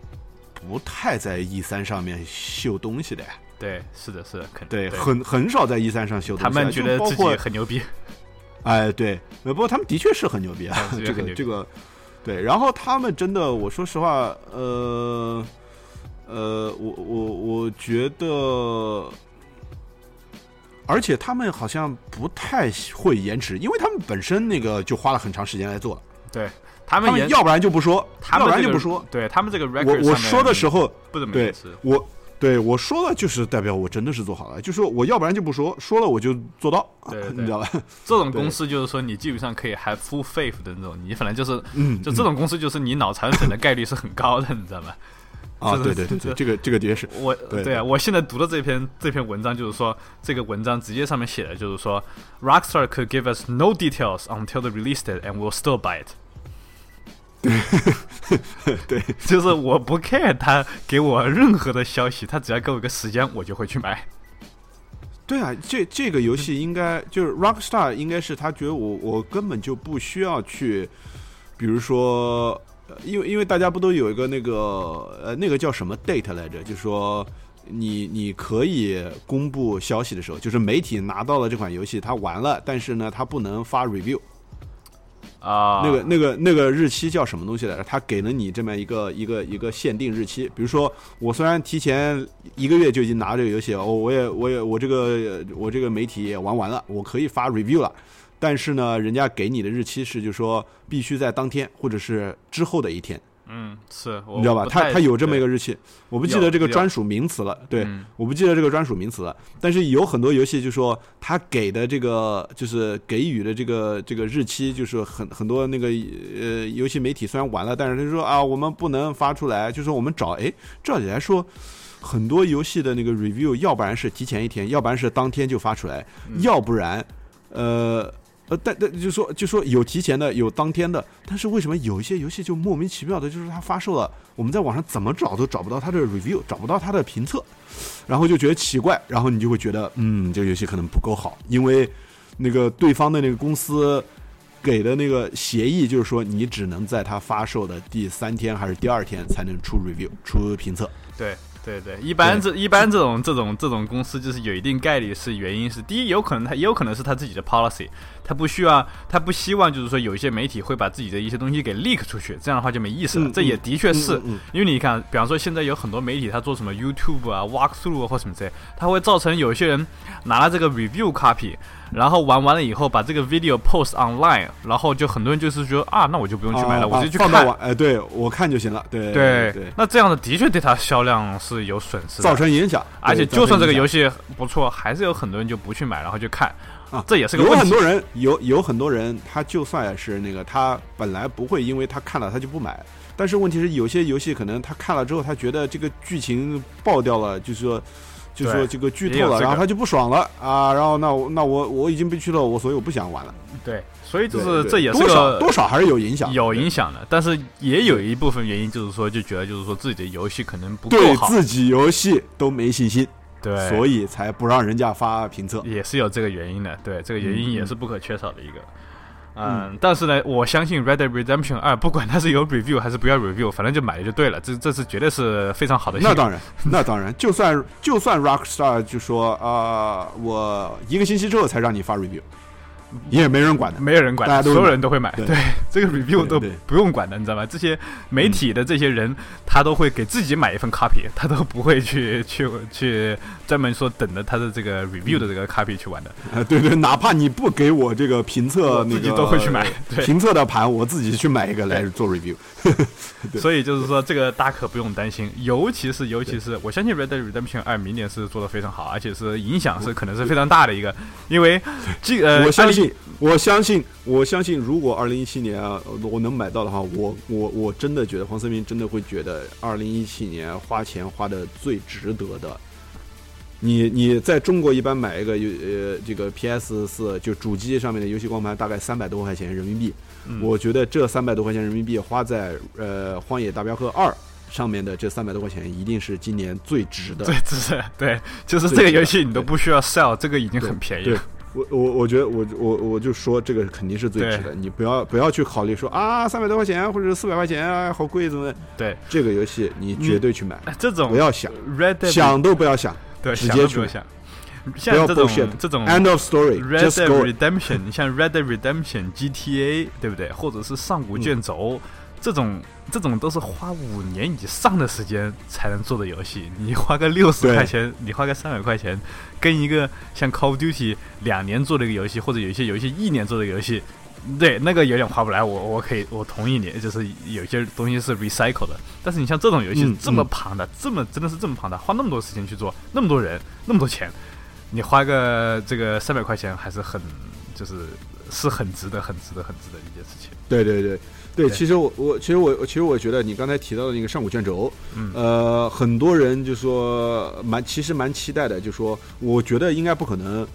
不太在 E 三上面秀东西的呀。对，是的，是的，肯对，对很很少在 E 三上秀东西啊。他们觉得自己很牛逼，哎，对，呃，不过他们的确是很牛逼啊这个这个，对。然后他们真的，我说实话，呃呃，我我我觉得，而且他们好像不太会延迟，因为他们本身那个就花了很长时间来做了，对他他们要不然就不说，要不然他们这个就不说。对他们这个 record 我我说的时候，不怎么延迟，我对我说了，就是代表我真的是做好了，就说我要不然就不说，说了我就做到，对 对你知道吧？这种公司就是说你基本上可以 have full faith 的那种，你反正就是 嗯，就这种公司就是你脑残粉的概率是很高的，你知道吗？啊，对对对对，这个这个的确是，我对对啊，我现在读的这篇这篇文章就是说，这个文章直接上面写的就是说，Rockstar could give us no details until they released it, and we'll still buy it。对 对，就是我不 care 他给我任何的消息，他只要给我一个时间，我就会去买。对啊，这这个游戏应该就是 Rockstar，应该是他觉得我我根本就不需要去，比如说，呃因为因为大家不都有一个那个呃那个叫什么 date 来着，就是说你你可以公布消息的时候，就是媒体拿到了这款游戏，他玩了，但是呢，他不能发 review，啊，那个那个那个日期叫什么东西来着？他给了你这么一个一个一个限定日期，比如说我虽然提前一个月就已经拿这个游戏，哦，我也我也我这个我这个媒体也玩完了，我可以发 review 了，但是呢，人家给你的日期是，就说必须在当天或者是之后的一天，嗯，是，你知道吧？他他有这么一个日期，我不记得这个专属名词了。对，嗯我不记得这个专属名词了。但是有很多游戏就说他给的这个就是给予的这个这个日期，就是很很多那个呃游戏媒体虽然晚了，但是他说啊我们不能发出来，就说我们找哎，照理来说。很多游戏的那个 review，要不然是提前一天，要不然是当天就发出来，嗯要不然，呃呃，但但就说就说有提前的，有当天的，但是为什么有一些游戏就莫名其妙的，就是它发售了，我们在网上怎么找都找不到它的 review，找不到它的评测，然后就觉得奇怪，然后你就会觉得，嗯，这个游戏可能不够好，因为那个对方的那个公司给的那个协议就是说，你只能在它发售的第三天还是第二天才能出 review 出评测。对对对，一般这一般这种这种这种公司就是有一定概率是原因是第一，有可能他也有可能是他自己的 policy，他不需要他不希望就是说有一些媒体会把自己的一些东西给 leak 出去，这样的话就没意思了。嗯这也的确是、嗯嗯嗯因为你看，比方说现在有很多媒体他做什么 YouTube 啊、walkthrough 啊或什么之类，他会造成有些人拿了这个 review copy。然后玩完了以后，把这个 video post online，然后就很多人就是说啊，那我就不用去买了，啊我就去看。放到网，哎，对我看就行了。对对对，那这样的的确对它销量是有损失的，造成影响，而且就算这个游戏不错，还是有很多人就不去买，然后就看啊这也是个有很多。人有有很多人，他就算是那个他本来不会，因为他看了他就不买，但是问题是有些游戏可能他看了之后，他觉得这个剧情爆掉了，就是说。就是说这个剧透了，这个然后他就不爽了啊，然后那我那我我已经被剧透了，我所以我不想玩了。对，所以就是这也是多少个多少还是有影响，有影响的，但是也有一部分原因就是说，就觉得就是说自己的游戏可能不够对好，自己游戏都没信心，对，所以才不让人家发评测。也是有这个原因的。对，这个原因嗯也是不可缺少的一个。嗯，但是呢，我相信《Red Dead Redemption 二》，不管它是有 review 还是不要 review，反正就买了就对了。这这是绝对是非常好的。那当然，那当然，就算就算 Rockstar 就说啊、我一个星期之后才让你发 review，也没人管的。没有人管的，大家都所有人都会买。对对，这个 review 都不用管的，你知道吗？这些媒体的这些人，他都会给自己买一份 copy，他都不会去 去去专门说等着他的这个 review 的这个 copy 去玩的，啊，对对，哪怕你不给我这个评测那个自己都会去买。对，评测的盘，我自己去买一个来做 review。所以就是说，这个大家可不用担心，尤其是尤其是，我相信《Red Dead Redemption 二》明年是做的非常好，而且是影响是可能是非常大的一个，因为这呃，我相20信，我相信，我相信，如果二零一七年啊，我能买到的话，我我我真的觉得黄思明真的会觉得二零一七年花钱花的最值得的。你你在中国一般买一个游呃这个 PS 四就主机上面的游戏光盘大概三百多块钱人民币，嗯我觉得这三百多块钱人民币花在呃《荒野大镖客二》上面的这三百多块钱一定是今年最值的。对，只是对，就是这个游戏你都不需要 sell，这个已经很便宜了。我我我觉得我我我就说这个肯定是最值的，你不要不要去考虑说啊三百多块钱或者四百块钱啊好贵怎么的，对，这个游戏你绝对去买，哎这种不要想 Red 想都不要想对，直想接去想。像这种这种，end of story，Red Dead。Redemption，你像 Red Dead Redemption、GTA，对不对？或者是上古卷轴，这种这种都是花五年以上的时间才能做的游戏。你花个六十块钱，你花个三百块钱，跟一个像 Call of Duty 两年做的一个游戏，或者有一些游戏一年做的游戏，对那个有点划不来。我我可以我同意你，就是有些东西是 recycle 的。但是你像这种游戏嗯这么嗯庞大，这么真的是这么庞大，花那么多时间去做，那么多人，那么多钱。你花个这个三百块钱还是很，就是是很值得、很值得、很值得一件事情。对对对对，其实我我其实我其实我觉得你刚才提到的那个上古卷轴，嗯呃，很多人就说蛮其实蛮期待的，就说我觉得应该不可能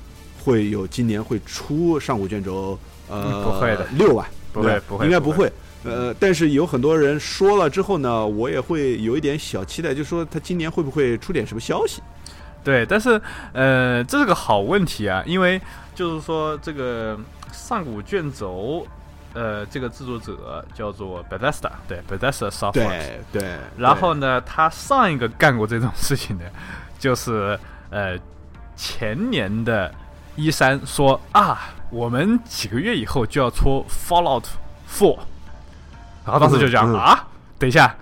会有今年会出上古卷轴，呃，嗯不会的六万，不会不会应该不会。呃，但是有很多人说了之后呢，我也会有一点小期待，就说他今年会不会出点什么消息？对，但是呃，这是个好问题啊，因为就是说这个上古卷轴，呃，这个制作者叫做 Bethesda，对，Bethesda Software，。对对，然后呢，他上一个干过这种事情的，就是呃前年的一三说啊，我们几个月以后就要出 Fallout Four，然后当时就讲、嗯嗯啊，等一下，你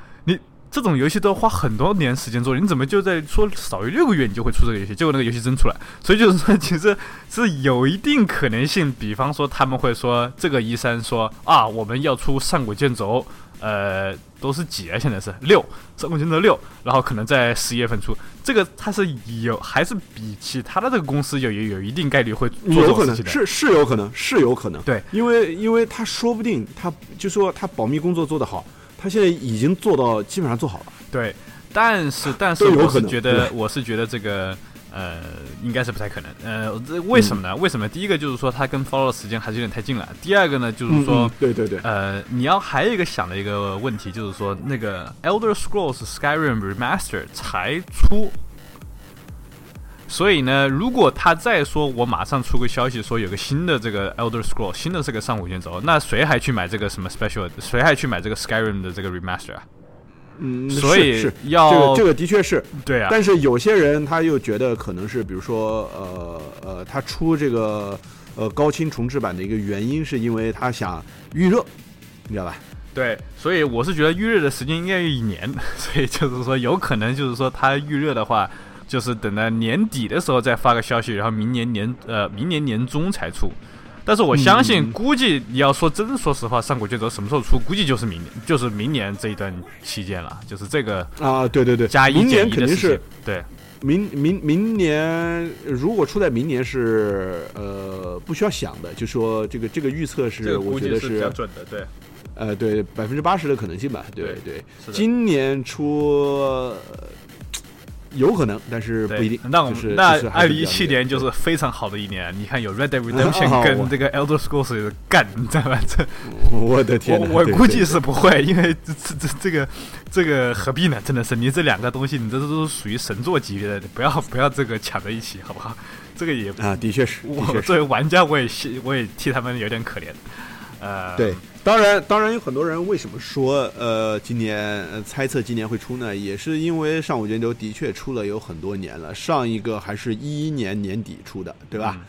这种游戏都要花很多年时间做，你怎么就在说少于六个月你就会出这个游戏？结果那个游戏真出来，所以就是说，其实是有一定可能性。比方说，他们会说这个一三说啊，我们要出上古卷轴，呃，都是几啊？现在是六上古卷轴六，然后可能在十一月份出。这个它是有还是比其他的这个公司有有有一定概率会做有可能事情的。是是有可能是有可能，对，因为因为他说不定他就说他保密工作做得好，他现在已经做到基本上做好了。对，但是但是我是觉得我是觉得这个呃应该是不太可能。呃，这为什么呢？为什么？第一个就是说他跟 follow 的时间还是有点太近了。第二个呢，就是嗯说。嗯对对对，呃，你要还有一个想的一个问题，就是说那个 Elder Scrolls Skyrim Remaster 才出，所以呢，如果他再说我马上出个消息说有个新的这个 Elder Scroll 新的这个上古卷轴，那谁还去买这个什么 Special？谁还去买这个 Skyrim 的这个 Remaster 啊？嗯，所以要这个这个的确是，对啊，但是有些人他又觉得可能是，比如说呃呃，他出这个呃高清重置版的一个原因，是因为他想预热，你知道吧？对，所以我是觉得预热的时间应该有一年，所以就是说有可能就是说他预热的话，就是等到年底的时候再发个消息，然后明年年呃明年年中才出。但是我相信，嗯估计你要说真说实话，上古卷轴什么时候出，估计就是明年，就是明年这一段期间了，就是这个啊，对对对，加一明减一的时年肯定是。对明明明年，如果出在明年是呃不需要想的，就说这个这个预测是我觉得是比较准的，对。呃对百分之八十的可能性吧，对对今年出、呃有可能，但是不一定。那我们、就是那二零一七年就是非常好的一年，你看有 Red Dead 哦 Redemption 我跟这个 Elder Scrolls 干，你知道吧？这 我的天我我估计是不会，因为这这这这个这个何必呢？真的是你这两个东西，你这都是属于神作级别的，不要不要这个抢在一起，好不好？这个也啊，的确是，我确是作为玩家，我也希我也替他们有点可怜。呃，对，当然，当然有很多人为什么说呃今年、呃、猜测今年会出呢？也是因为上古卷轴的确出了有很多年了，上一个还是一一年年底出的，对吧？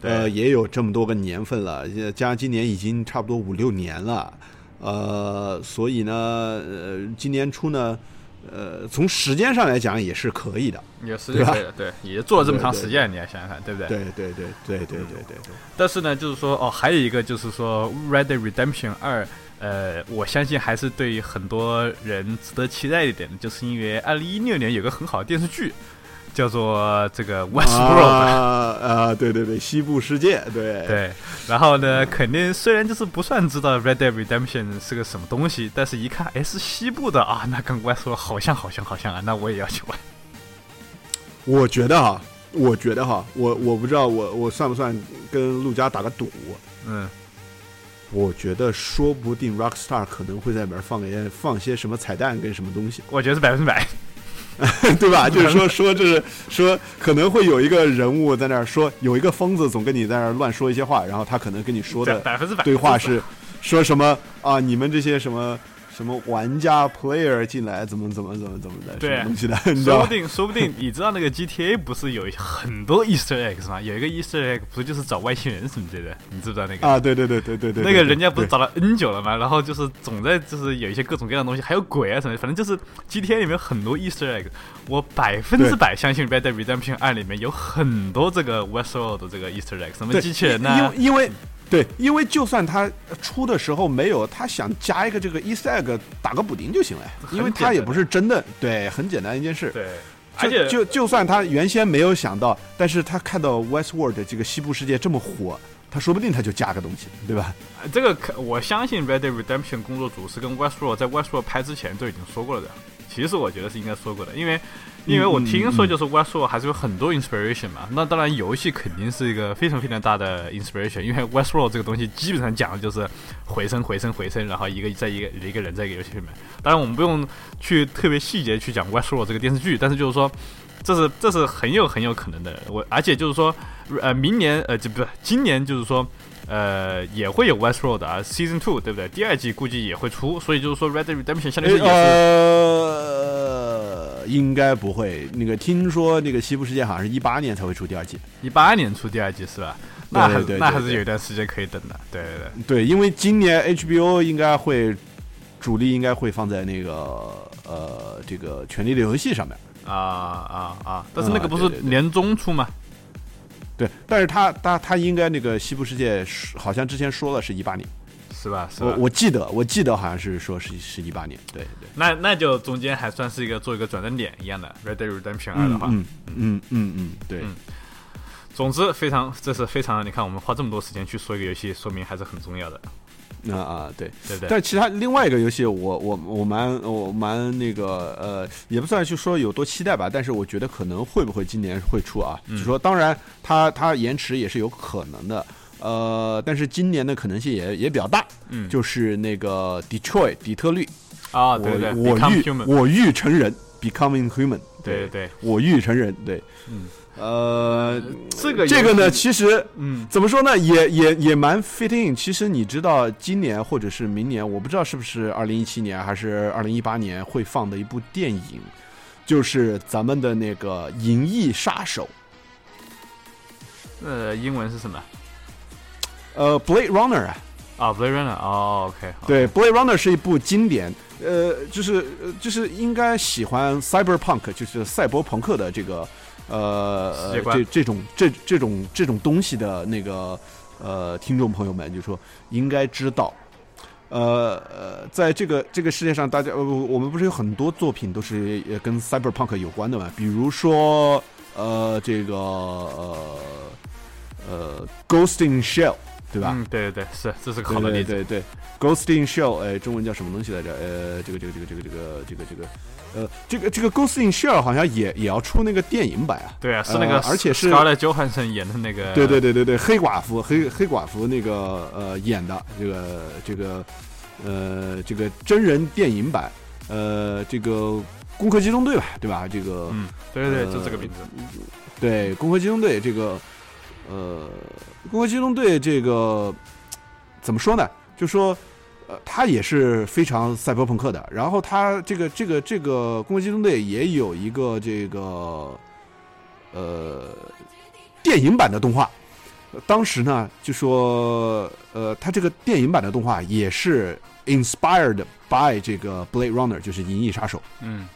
对呃，也有这么多个年份了，呃加上今年已经差不多五六年了，呃，所以呢，呃，今年出呢，呃从时间上来讲也是可以的也是可以的对也做了这么长时间你要想想看对不对？对对对对对对对但是呢就是说哦还有一个就是说 red redemption 二呃我相信还是对于很多人值得期待一点的就是因为二零一六年有个很好的电视剧叫做这个《Westworld》。啊啊，对对对，西部世界，对对，然后呢，肯定虽然就是不算知道《Red Dead Redemption》是个什么东西，但是一看，哎，是西部的啊，那跟 Westworld 好像好像好像啊，那我也要去玩。我觉得哈，我觉得哈，我我不知道我我算不算跟陆家打个赌？嗯，我觉得说不定 Rockstar 可能会在里边放个放些什么彩蛋跟什么东西，我觉得是百分之百。对吧？就是说说这是说可能会有一个人物在那儿说，有一个疯子总跟你在那儿乱说一些话，然后他可能跟你说的对话是说什么啊？你们这些什么什么玩家 player 进来怎么怎么怎么怎么的，对什么东西的，你知道？说不定，说不定，你知道那个 GTA 不是有很多 Easter eggs 吗？有一个 Easter egg 不就是找外星人什么之类的？你知不知道那个？啊，对对对对对对，那个人家不是找了 N 久了吗？然后就是总在就是有一些各种各样的东西，还有鬼啊什么的，反正就是 GTA 里面有很多 Easter egg。我百分之百相信 Red Dead Redemption 二里面有很多这个 Westworld 的这个 Easter egg，什么机器人因呐、为因为对，因为就算他出的时候没有，他想加一个这个 Easter egg 打个补丁就行了因为他也不是真的，对，很简单一件事。对，就而且就就算他原先没有想到，但是他看到 Westworld 这个西部世界这么火，他说不定他就加个东西，对吧？这个可我相信 Red Dead Redemption 工作组是跟 Westworld 在 Westworld 拍之前就已经说过了的。其实我觉得是应该说过的，因为因为我听说就是 Westworld 还是有很多 inspiration 嘛。那当然游戏肯定是一个非常非常大的 inspiration，因为 Westworld 这个东西基本上讲的就是回声回声回声，然后一个在一个一个人在一个游戏里面。当然我们不用去特别细节去讲 Westworld 这个电视剧，但是就是说。这是这是很有很有可能的，我而且就是说，呃，明年呃就不是今年就是说，呃也会有 Westworld 啊，Season Two 对不对？第二季估计也会出，所以就是说 Red Dead Redemption 相当于是也是呃，应该不会。那个听说那个西部世界好像是一八年才会出第二季，一八年出第二季是吧？那还那还是有一段时间可以等的，对对对。对，因为今年 HBO 应该会主力应该会放在那个呃这个《权力的游戏》上面。啊啊啊！但是那个不是年终出吗？对，但是他他他应该那个西部世界好像之前说了是一八年，是吧？是我？我记得我记得好像是说是是一八年，对对。那那就中间还算是一个做一个转折点一样的《Red Dead Redemption 二》的话，嗯嗯嗯嗯，对，嗯总之非常，这是非常，你看我们花这么多时间去说一个游戏，说明还是很重要的，啊啊对。对不对？但其他另外一个游戏我，我我蛮我蛮那个呃，也不算去说有多期待吧，但是我觉得可能会不会今年会出啊？嗯就说当然它它延迟也是有可能的，呃，但是今年的可能性也也比较大，嗯，就是那个 Detroit 底特律，啊，对对我我欲我欲成人，Becoming Human，对对对，我欲成人，对，嗯，呃，这个这个呢，其实嗯怎么说呢，也也也蛮 fitting。其实你知道，今年或者是明年，我不知道是不是二零一七年还是二零一八年会放的一部电影，就是咱们的那个《银翼杀手》。呃，英文是什么？呃，《Blade Runner》啊，啊，Blade Runner，哦，OK，好对，《Blade Runner》是一部经典，呃，就是呃就是应该喜欢 cyberpunk，就是赛博朋克的这个呃这这种这这种这种东西的那个呃听众朋友们，就说应该知道。呃呃，在这个这个世界上，大家呃，我们不是有很多作品都是呃跟 cyberpunk 有关的嘛？比如说呃，这个呃呃，Ghost in Shell，对吧？嗯，对对对，是，这是个好的例子，对对对，Ghost in Shell，哎，中文叫什么东西来着？呃，这个这个这个这个这个这个这个，呃，这个这个 Ghost in Shell 好像也也要出那个电影版啊。对啊，是那个呃，而且是 Scarlett Johansson 演的那个，对对对对对，黑寡妇黑黑寡妇那个呃演的这个这个呃这个真人电影版，呃，这个攻壳机动队吧，对吧？这个嗯，对对对，呃就这个名字，对，攻壳机动队这个，呃，攻壳机动队这个怎么说呢？就说，呃，它也是非常赛博朋克的。然后它这个这个这个攻壳机动队也有一个这个，呃，电影版的动画。呃当时呢，就说，呃，它这个电影版的动画也是 inspired by 这个 Blade Runner，就是《银翼杀手》。嗯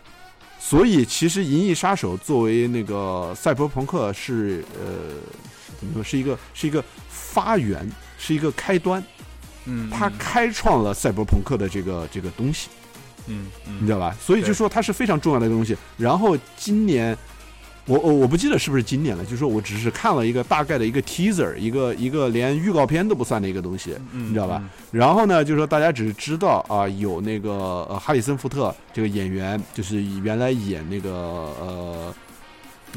所以其实《银翼杀手》作为那个赛博朋克是呃怎么说是一个是一个发源，是一个开端，嗯，它嗯开创了赛博朋克的这个这个东西，嗯嗯，你知道吧？所以就说它是非常重要的一个东西。然后今年。我我我不记得是不是今年了，就是说我只是看了一个大概的一个 teaser，一个一个连预告片都不算的一个东西，嗯，你知道吧嗯？然后呢，就是说大家只是知道啊，有那个呃哈里森福特这个演员，就是原来演那个呃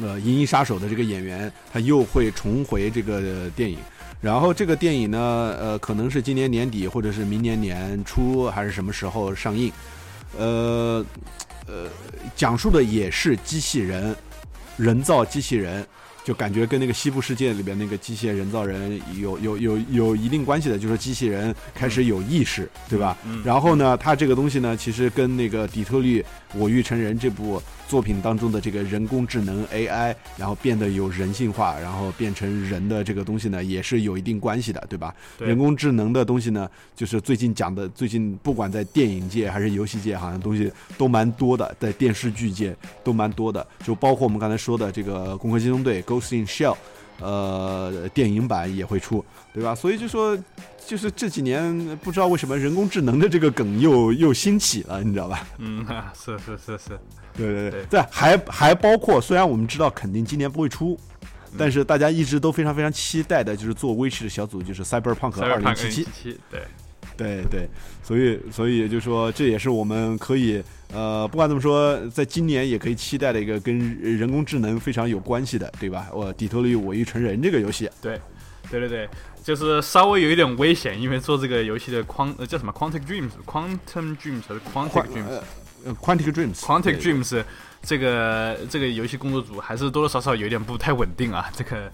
呃《银翼杀手》的这个演员，他又会重回这个电影。然后这个电影呢，呃，可能是今年年底或者是明年年初还是什么时候上映。呃呃，讲述的也是机器人，人造机器人。就感觉跟那个西部世界里边那个机械人造人有有有有一定关系的，就是机器人开始有意识，对吧？嗯然后呢，它这个东西呢，其实跟那个底特律《我欲成人》这部作品当中的这个人工智能 AI，然后变得有人性化，然后变成人的这个东西呢，也是有一定关系的，对吧？对人工智能的东西呢，就是最近讲的，最近不管在电影界还是游戏界，好像东西都蛮多的，在电视剧界都蛮多的，就包括我们刚才说的这个《攻壳机动队》（Ghost in Shell）。呃，电影版也会出，对吧？所以就说，就是这几年不知道为什么人工智能的这个梗又又兴起了，你知道吧？嗯，是是是是，对对对。对，还还包括，虽然我们知道肯定今年不会出，嗯。但是大家一直都非常非常期待的，就是做微视的小组，就是 Cyberpunk 二零七七，七，对，对对，所以所以就说这也是我们可以呃，不管怎么说，在今年也可以期待的一个跟人工智能非常有关系的，对吧？我底特律我欲成人这个游戏，对，对对对，就是稍微有一点危险，因为做这个游戏的框呃叫什么 Quantic Dreams，Quantum Dreams 还是 Quantic Dreams？呃呃，Quantic Dreams，Quantic Dreams 这个这个游戏工作组还是多多少少有点不太稳定啊。这个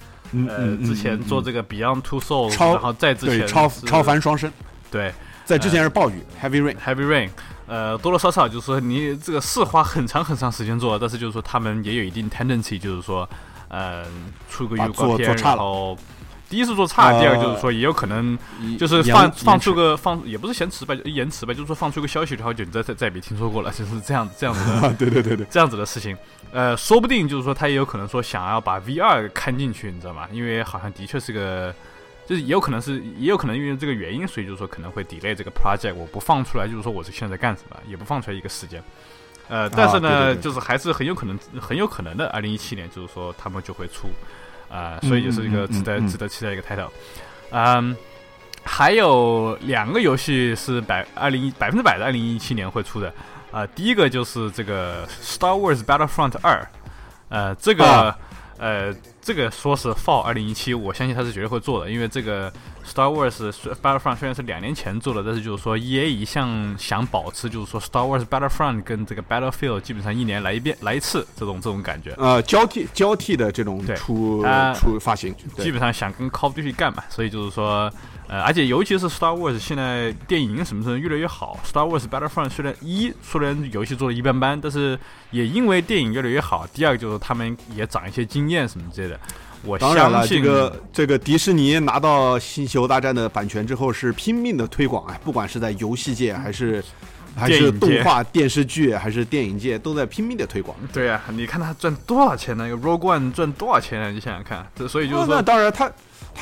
呃之前做这个 Beyond Two Souls，然后再之前对超是超凡双生，对在之前是暴雨 Heavy Rain，Heavy Rain，呃，多多少少就是说你这个是花很长很长时间做，但是就是说他们也有一定 tendency，就是说，呃，出个把预告片，做做差了然后第一是做差，呃第二个就是说也有可能就是放放出个放也不是延迟吧，延迟吧，就是说放出个消息，然后就你再再再也没听说过了，就是这样这样子的 对对对对，这样子的事情。呃，说不定就是说他也有可能说想要把 VR 看进去，你知道吗？因为好像的确是个。就是也有可能是，也有可能因为这个原因，所以就是说可能会 delay 这个 project，我不放出来，就是说我是现在在干什么，也不放出来一个时间。呃，但是呢，啊对对对。就是还是很有可能，很有可能的，二零一七年就是说他们就会出，啊、所以就是一个值得、嗯嗯嗯嗯。值得期待一个 title。嗯，还有两个游戏是百二零一百分之百的二零一七年会出的，啊、第一个就是这个 Star Wars Battlefront 二，呃，这个、啊。呃，这个说是 Fall 二零一七，我相信他是绝对会做的，因为这个 Star Wars Battlefront 虽然是两年前做的，但是就是说 EA 一向想保持就是说 Star Wars Battlefront 跟这个 Battlefield 基本上一年来一遍来一次这种这种感觉。呃，交替交替的这种对出啊出发行，对基本上想跟 Call of Duty 干嘛，所以就是说，呃，而且尤其是 Star Wars 现在电影什么什么越来越好，Star Wars Battlefront 虽然一虽然游戏做的一般般，但是也因为电影越来越好，第二个就是他们也长一些经验什么之类的，我当然了，相信这个这个迪士尼拿到《星球大战》的版权之后，是拼命的推广哎，不管是在游戏界还是还是动画、电视剧还是电影界，都在拼命的推广。对呀、你看他赚多少钱呢？一个 Rogue One 赚多少钱呢？你想想看，这所以就是哦说，那当然他，他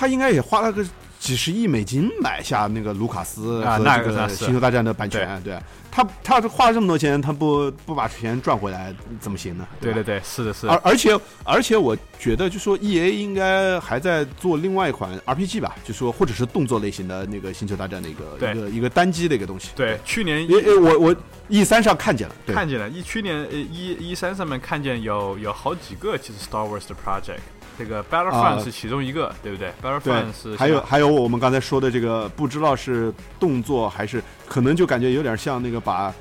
应该也花了个几十亿美金买下那个卢卡斯啊那和这个《星球大战》的版权。对，他他花了这么多钱，他不不把钱赚回来怎么行呢？吧对对对，是的，是的，而而且而且，我觉得就说 E A 应该还在做另外一款 R P G 吧，就说或者是动作类型的那个星球大战的一个一个一个单机的一个东西。对，去年我我 E 三上看见了，对。看见了，一去年呃一一三上面看见有有好几个其实 Star Wars 的 project，这个 Battlefront 啊是其中一个，对不对对？Battlefront 是，还有还有我们刚才说的这个，不知道是动作还是可能就感觉有点像那个把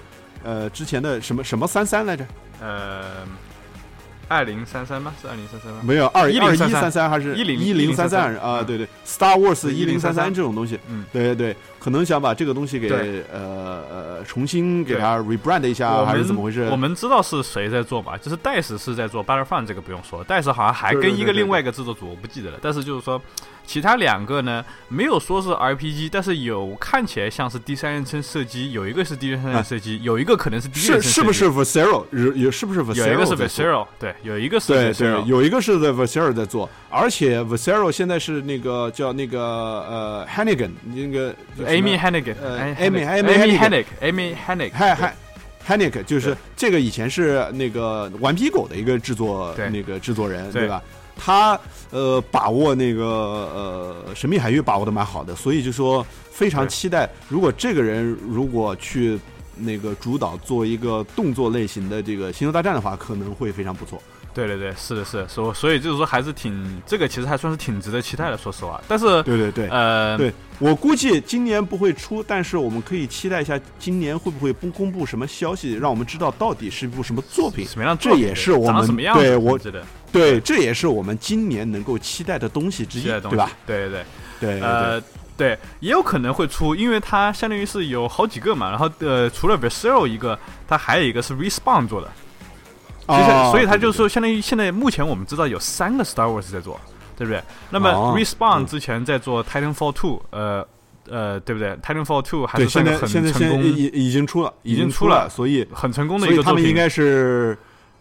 呃之前的什么什么三三来着？呃二零三三吗？是二零三三吗？没有二二一1033三三还是一零一零三三1033啊？嗯对对，Star Wars 一零三三这种东西，嗯，对对对，可能想把这个东西给呃呃重新给对。它 rebrand 一下，还是怎么回事？我们知道是谁在做嘛，就是 DICE 是在做 Battlefront 这个不用说，DICE 好像还跟一个另外一个制作组我不记得了，但是就是说其他两个呢没有说是 RPG，但是有看起来像是第三人称射击，有一个是第三人称射击，有一个可能是第一是是不是 Visceral 有有是不是 Visceral 有一个是在做？Visceral，对，有一个是对 Visceral 对，有一个是在 Visceral 在做，而且 Visceral 现在是那个叫那个呃 Hannigan 那个 Amy Hennig，呃哎 Amy- Hennig- Amy Amy Hennig Hennig，Amy Hennig，Han Han Hannick 就是这个以前是那个顽皮狗的一个制作对。那个制作人对。对吧？他呃把握那个呃神秘海域把握的蛮好的，所以就说非常期待，如果这个人如果去那个主导做一个动作类型的这个星球大战的话，可能会非常不错。对对对，是的，是的，所所以就是说还是挺这个其实还算是挺值得期待的，说实话，但是对对对，呃，对我估计今年不会出，但是我们可以期待一下，今年会不会公公布什么消息，让我们知道到底是一部什么作品。什么样的作品也是我们对我觉得对，这也是我们今年能够期待的东西之一，对吧？？对对对。对对对呃，对，也有可能会出，因为它相当于是有好几个嘛，然后呃，除了 Visceral 一个，它还有一个是 Respawn 做的，其实、哦所以它对对就是说，相当于现在目前我们知道有三个 Star Wars 在做，对不对？那么哦 Respawn 嗯之前在做 Titanfall Two，呃呃，对不对？Titanfall Two 还，是算个很现在现在成功、现已已经出了，已经经出了所以很成功的一个作品。他们应该是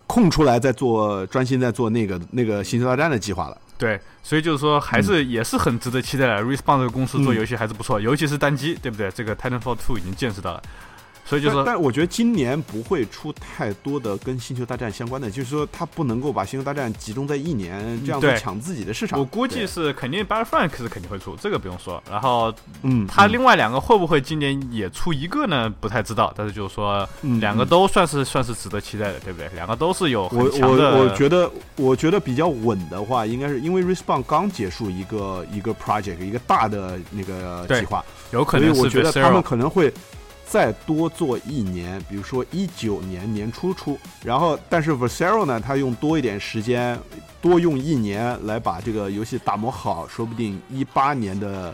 空出来在做，专心在做那个那个星球大战的计划了。对，所以就是说，还是也是很值得期待的。Respawn 这个公司做嗯游戏还是不错，尤其是单机，对不对？这个 Titanfall Two 已经见识到了，所以就是，但但我觉得今年不会出太多的跟星球大战相关的，就是说它不能够把星球大战集中在一年这样子抢自己的市场。我估计是肯定 Battlefront 是肯定会出，这个不用说。然后嗯，嗯它另外两个会不会今年也出一个呢？不太知道，但是就是说嗯两个都算是算是值得期待的，对不对？两个都是有我很强的，我我觉得，我觉得比较稳的话，应该是因为 Respawn 刚结束一个一个 project，一个大的那个计划，有可能是所以我觉得他们可能会再多做一年，比如说一九年年初出，然后但是 Visceral 呢，他用多一点时间，多用一年来把这个游戏打磨好，说不定一八年的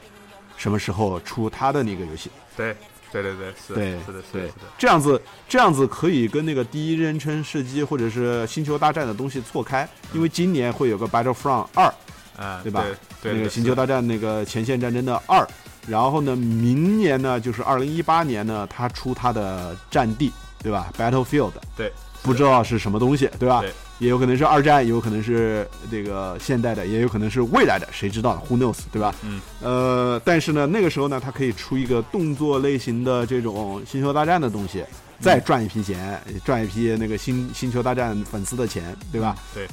什么时候出他的那个游戏。对对对对，是对是的，是的，是的。这样子，这样子可以跟那个第一人称射击或者是星球大战的东西错开，因为今年会有个 Battlefront 二，啊，对吧对，对那个星球大战那个前线战争的二，然后呢，明年呢就是二零一八年呢，他出他的战地，对吧？Battlefield，对，不知道是什么东西，对吧？对也有可能是二战，也有可能是这个现代的，也有可能是未来的，谁知道呢？Who knows，对吧？嗯。呃，但是呢，那个时候呢，它可以出一个动作类型的这种星球大战的东西，再赚一批钱，赚一批那个星星球大战粉丝的钱，对吧？对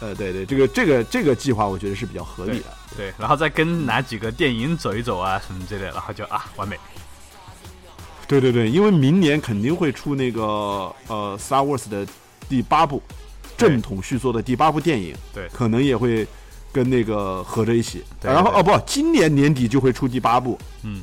呃，对对，这个这个这个计划，我觉得是比较合理的。对，然后再跟哪几个电影走一走啊，什么之类的，然后就啊，完美。对对对，因为明年肯定会出那个呃《Star Wars》的第八部正统续作的第八部电影，对可能也会跟那个合着一起。对对然后哦不，今年年底就会出第八部，嗯嗯，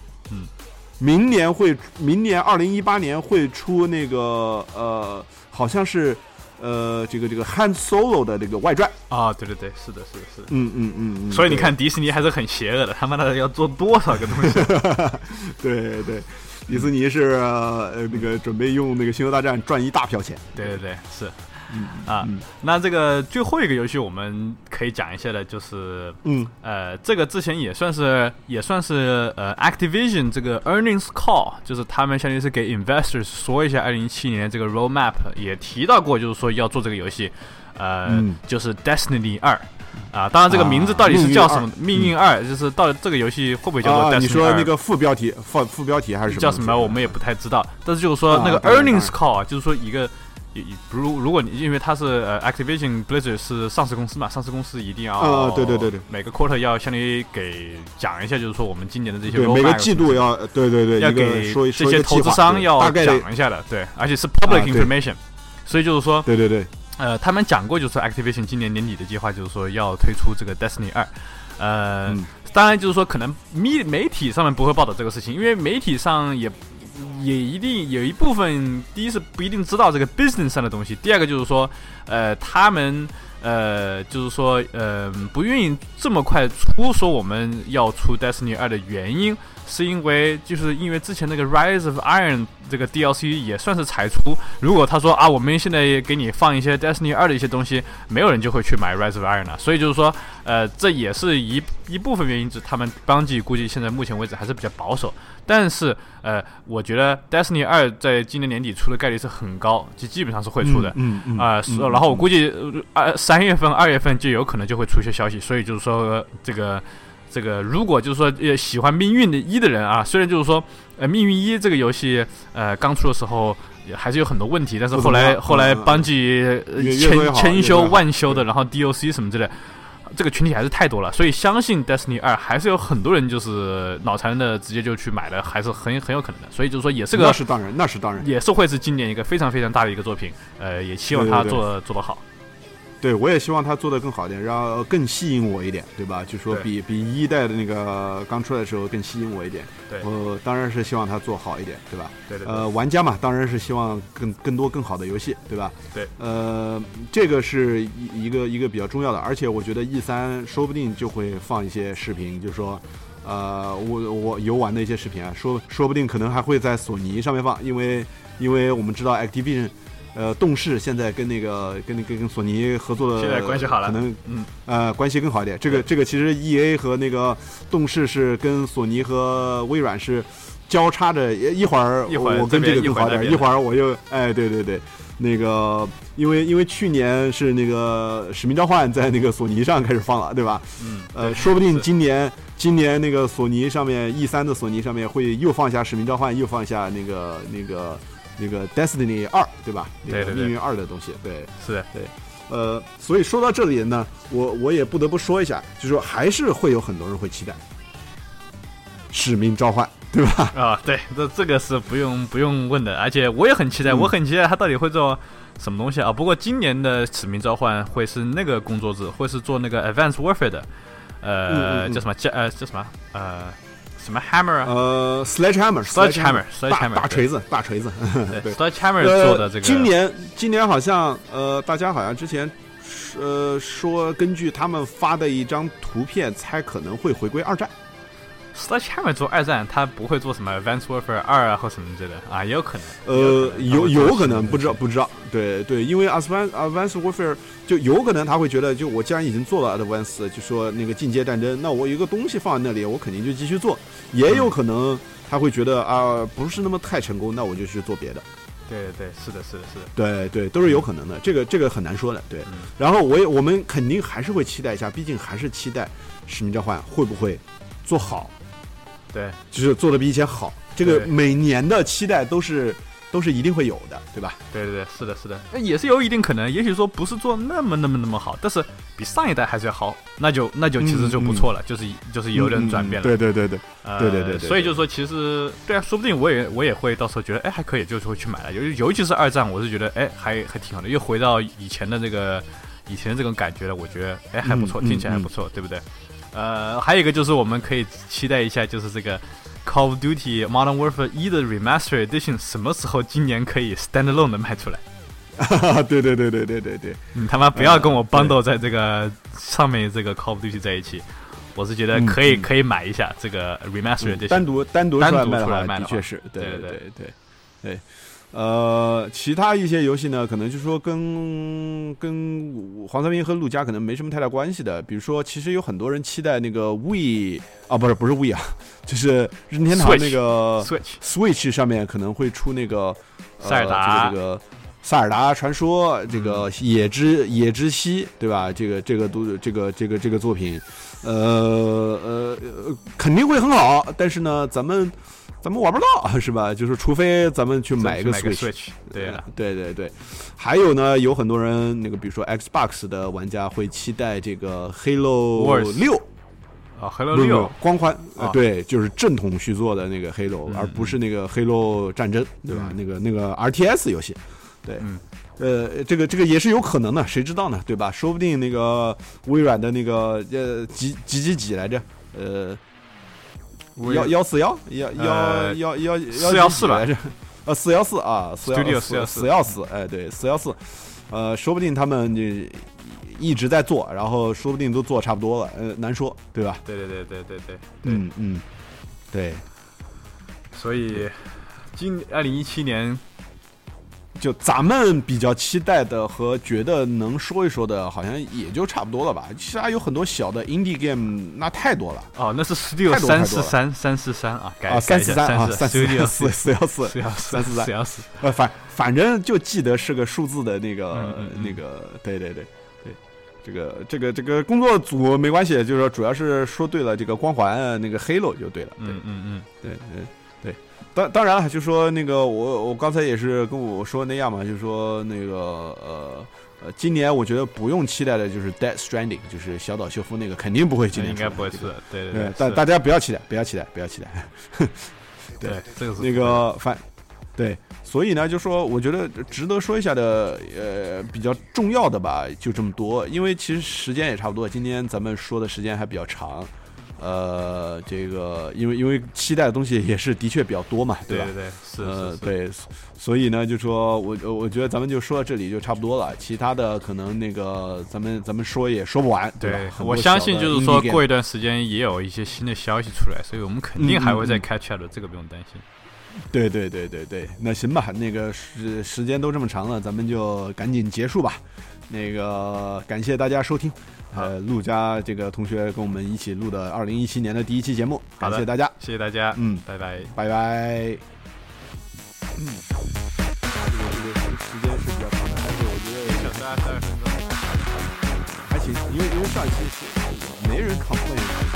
明年会明年二零一八年会出那个呃，好像是呃这个这个 Han Solo 的这个外传。啊，对对对，是的，是的，是的。嗯嗯嗯嗯。所以你看，迪士尼还是很邪恶的，他妈的要做多少个东西？对对，迪士尼是呃那个准备用那个星球大战赚一大票钱。对对对，是嗯啊。嗯那这个最后一个游戏我们可以讲一下的，就是嗯呃，这个之前也算是也算是呃，Activision 这个 earnings call，就是他们相当于是给 investors 说一下二零一七年这个 roadmap，也提到过，就是说要做这个游戏，呃，嗯就是 Destiny 二。啊，当然，这个名字到底是叫什么？命运二，就是到底这个游戏会不会叫做你说那个副标题副副标题还是什么？叫什么，我们也不太知道。但是就是说啊那个 earnings call 啊，就是说一个，如如果你因为它是呃 Activision Blizzard 是上市公司嘛，上市公司一定要啊对对对对。每个 quarter 要相当于给讲一下，就是说我们今年的这些对每个季度要对对对要给这些投资商要讲一下的，对，而且是 public information。所以就是说，对对对。呃，他们讲过，就是 Activision 今年年底的计划，就是说要推出这个 Destiny 二。呃，嗯。当然就是说，可能媒媒体上面不会报道这个事情，因为媒体上也也一定有一部分，第一是不一定知道这个 business 上的东西，第二个就是说，呃，他们呃，就是说，呃，不愿意这么快出说我们要出 Destiny 二的原因，是因为就是因为之前那个 Rise of Iron 这个 DLC 也算是才出，如果他说啊，我们现在给你放一些 Destiny 二的一些东西，没有人就会去买 Rise of Iron 了，所以就是说，呃，这也是一一部分原因，就是他们邦吉估计现在目前为止还是比较保守，但是呃，我觉得 Destiny 二在今年年底出的概率是很高，就基本上是会出的。嗯嗯然后我估计呃二三月份、二月份就有可能就会出一些消息，所以就是说这个这个，如果就是说呃喜欢命运的一的人啊，虽然就是说呃命运一这个游戏呃刚出的时候也还是有很多问题，但是后来后来邦记呃越越推千千修万修的，然后 DOC 什么之类。这个群体还是太多了，所以相信 Destiny 二还是有很多人就是脑残的直接就去买了，还是很很有可能的。所以就是说，也是个那是当然，那是当然。也是会是今年一个非常非常大的一个作品，呃，也希望他做做得好。对，我也希望它做的更好一点，然后更吸引我一点，对吧？就说比比一代的那个刚出来的时候更吸引我一点。对我当然是希望它做好一点，对吧？对对呃，玩家嘛，当然是希望更更多更好的游戏，对吧？对。呃，这个是一一个一个比较重要的，而且我觉得 E 三说不定就会放一些视频，就是说。呃，我我游玩的一些视频啊，说说不定可能还会在索尼上面放，因为因为我们知道 Activision，呃，动视现在跟那个跟那个跟索尼合作的现在关系好了。可能嗯，呃关系更好一点。这个这个其实 E A 和那个动视是跟索尼和微软是交叉着，一一会儿一会儿我跟这个更好点，一会儿那边。一会儿我又哎对对对，那个因为因为去年是那个使命召唤在那个索尼上开始放了，对吧？嗯，呃，说不定今年今年那个索尼上面 E 三的索尼上面会又放下使命召唤，又放下那个那个那个 Destiny 二，对吧？那对命运二的东西，对。是的，对呃，所以说到这里呢，我我也不得不说一下，就是说还是会有很多人会期待《使命召唤》，对吧？啊，对，这这个是不用不用问的，而且我也很期待，嗯我很期待他到底会做什么东西啊。不过今年的使命召唤会是那个工作制，会是做那个 Advanced Warfare 的，呃，嗯嗯嗯叫什么叫呃叫什么呃什么 Hammer 啊？呃，Sledgehammer，Sledgehammer，大锤子，大锤子。对对 Sledgehammer 呃做的这个，今年今年好像呃，大家好像之前呃说，根据他们发的一张图片，猜可能会回归二战。Sledgehammer 做二战，他不会做什么 Advanced Warfare 二啊或什么之类的啊，也有可能。呃，有有有可能不知道不知道，对对，因为 Advanced Advanced Warfare 就有可能他会觉得，就我既然已经做了 Advanced，就说那个进阶战争，那我有一个东西放在那里，我肯定就继续做。也有可能他会觉得啊，不是那么太成功，那我就去做别的。对对是的，是的，是的，对对，都是有可能的，这个这个很难说的，对。然后我也我们肯定还是会期待一下，毕竟还是期待《使命召唤》会不会做好，对，就是做的比以前好。这个每年的期待都是。都是一定会有的，对吧？对对对，是的，是的，那也是有一定可能。也许说不是做那么那么那么好，但是比上一代还是要好，那就那就其实就不错了，就是就是有点转变了。对对对对，对对对。所以就是说，其实对啊，说不定我也我也会到时候觉得，哎，还可以，就是会去买了。尤尤其是二战，我是觉得，哎，还还挺好的，又回到以前的这个以前的这种感觉了。我觉得，哎，还不错，听起来还不错，对不对？呃，还有一个就是我们可以期待一下，就是这个。Call of Duty Modern Warfare 一的 Remaster Edition 什么时候今年可以 Standalone 的卖出来？对对对对对对对，你他妈不要跟我 bundle 在这个上面这个 Call of Duty 在一起，我是觉得可以可以买一下这个 Remaster Edition，单独单独单独出来卖的确是，对对对对对。呃，其他一些游戏呢，可能就是说跟跟黄三明和陆家可能没什么太大关系的。比如说，其实有很多人期待那个 We 啊，不是不是 We 啊，就是任天堂那个 Switch Switch 上面可能会出那个塞尔达这个塞尔达传说，这个野之野之息，对吧？这个这个都这个这个这个作品，呃呃肯定会很好，但是呢，咱们。咱们玩不到 是吧？就是除非咱们去买一个 Switch，对对对对。还有呢，有很多人那个，比如说 Xbox 的玩家会期待这个 Halo 六啊，Halo 六光环啊，对，就是正统续作的那个 Halo，而不是那个 Halo 战争，对吧？那个那个 RTS 游戏，对，呃，这个这个也是有可能的，谁知道呢？对吧？说不定那个微软的那个呃几几几几来着，呃。幺幺四幺幺幺幺幺四幺四来着，呃四幺四啊四幺四四幺四哎对四幺四，呃说不定他们就一直在做，然后说不定都做差不多了，呃难说对吧？对对对对对对，嗯嗯对，所以今二零一七年。就咱们比较期待的和觉得能说一说的，好像也就差不多了吧。其他有很多小的 indie game，那太多了。哦，那是 Studio 三四三三四三啊，啊三四三啊三四四四幺四四幺四三四三四幺 四。呃，反反正就记得是个数字的那个那个，对对对对，这个这个这个工作组没关系，就是说主要是说对了，这个光环那个 Halo 就对了。嗯嗯嗯，对对。当当然了，就说那个我我刚才也是跟我说那样嘛，就说那个呃呃，今年我觉得不用期待的就是 Death Stranding，就是小岛秀夫那个肯定不会今年应该不会是，对对对，但大家不要期待，不要期待，不要期待。对，这个是那个反对，所以呢，就说我觉得值得说一下的呃比较重要的吧，就这么多，因为其实时间也差不多，今天咱们说的时间还比较长。呃，这个因为因为期待的东西也是的确比较多嘛，对吧？对对，是呃对，所以呢，就说我我觉得咱们就说到这里就差不多了，其他的可能那个咱们咱们说也说不完，对我相信就是说过一段时间也有一些新的消息出来，所以我们肯定还会再 catch up 的，这个不用担心。对对对对对，那行吧，那个时时间都这么长了，咱们就赶紧结束吧。那个感谢大家收听。呃，陆家这个同学跟我们一起录的二零一七年的第一期节目，感谢大家，谢谢大家，嗯，拜拜，拜拜。嗯，这个这个时间是比较长的，但是我觉得十二分钟。还行，因为因为上一期是没人 complain。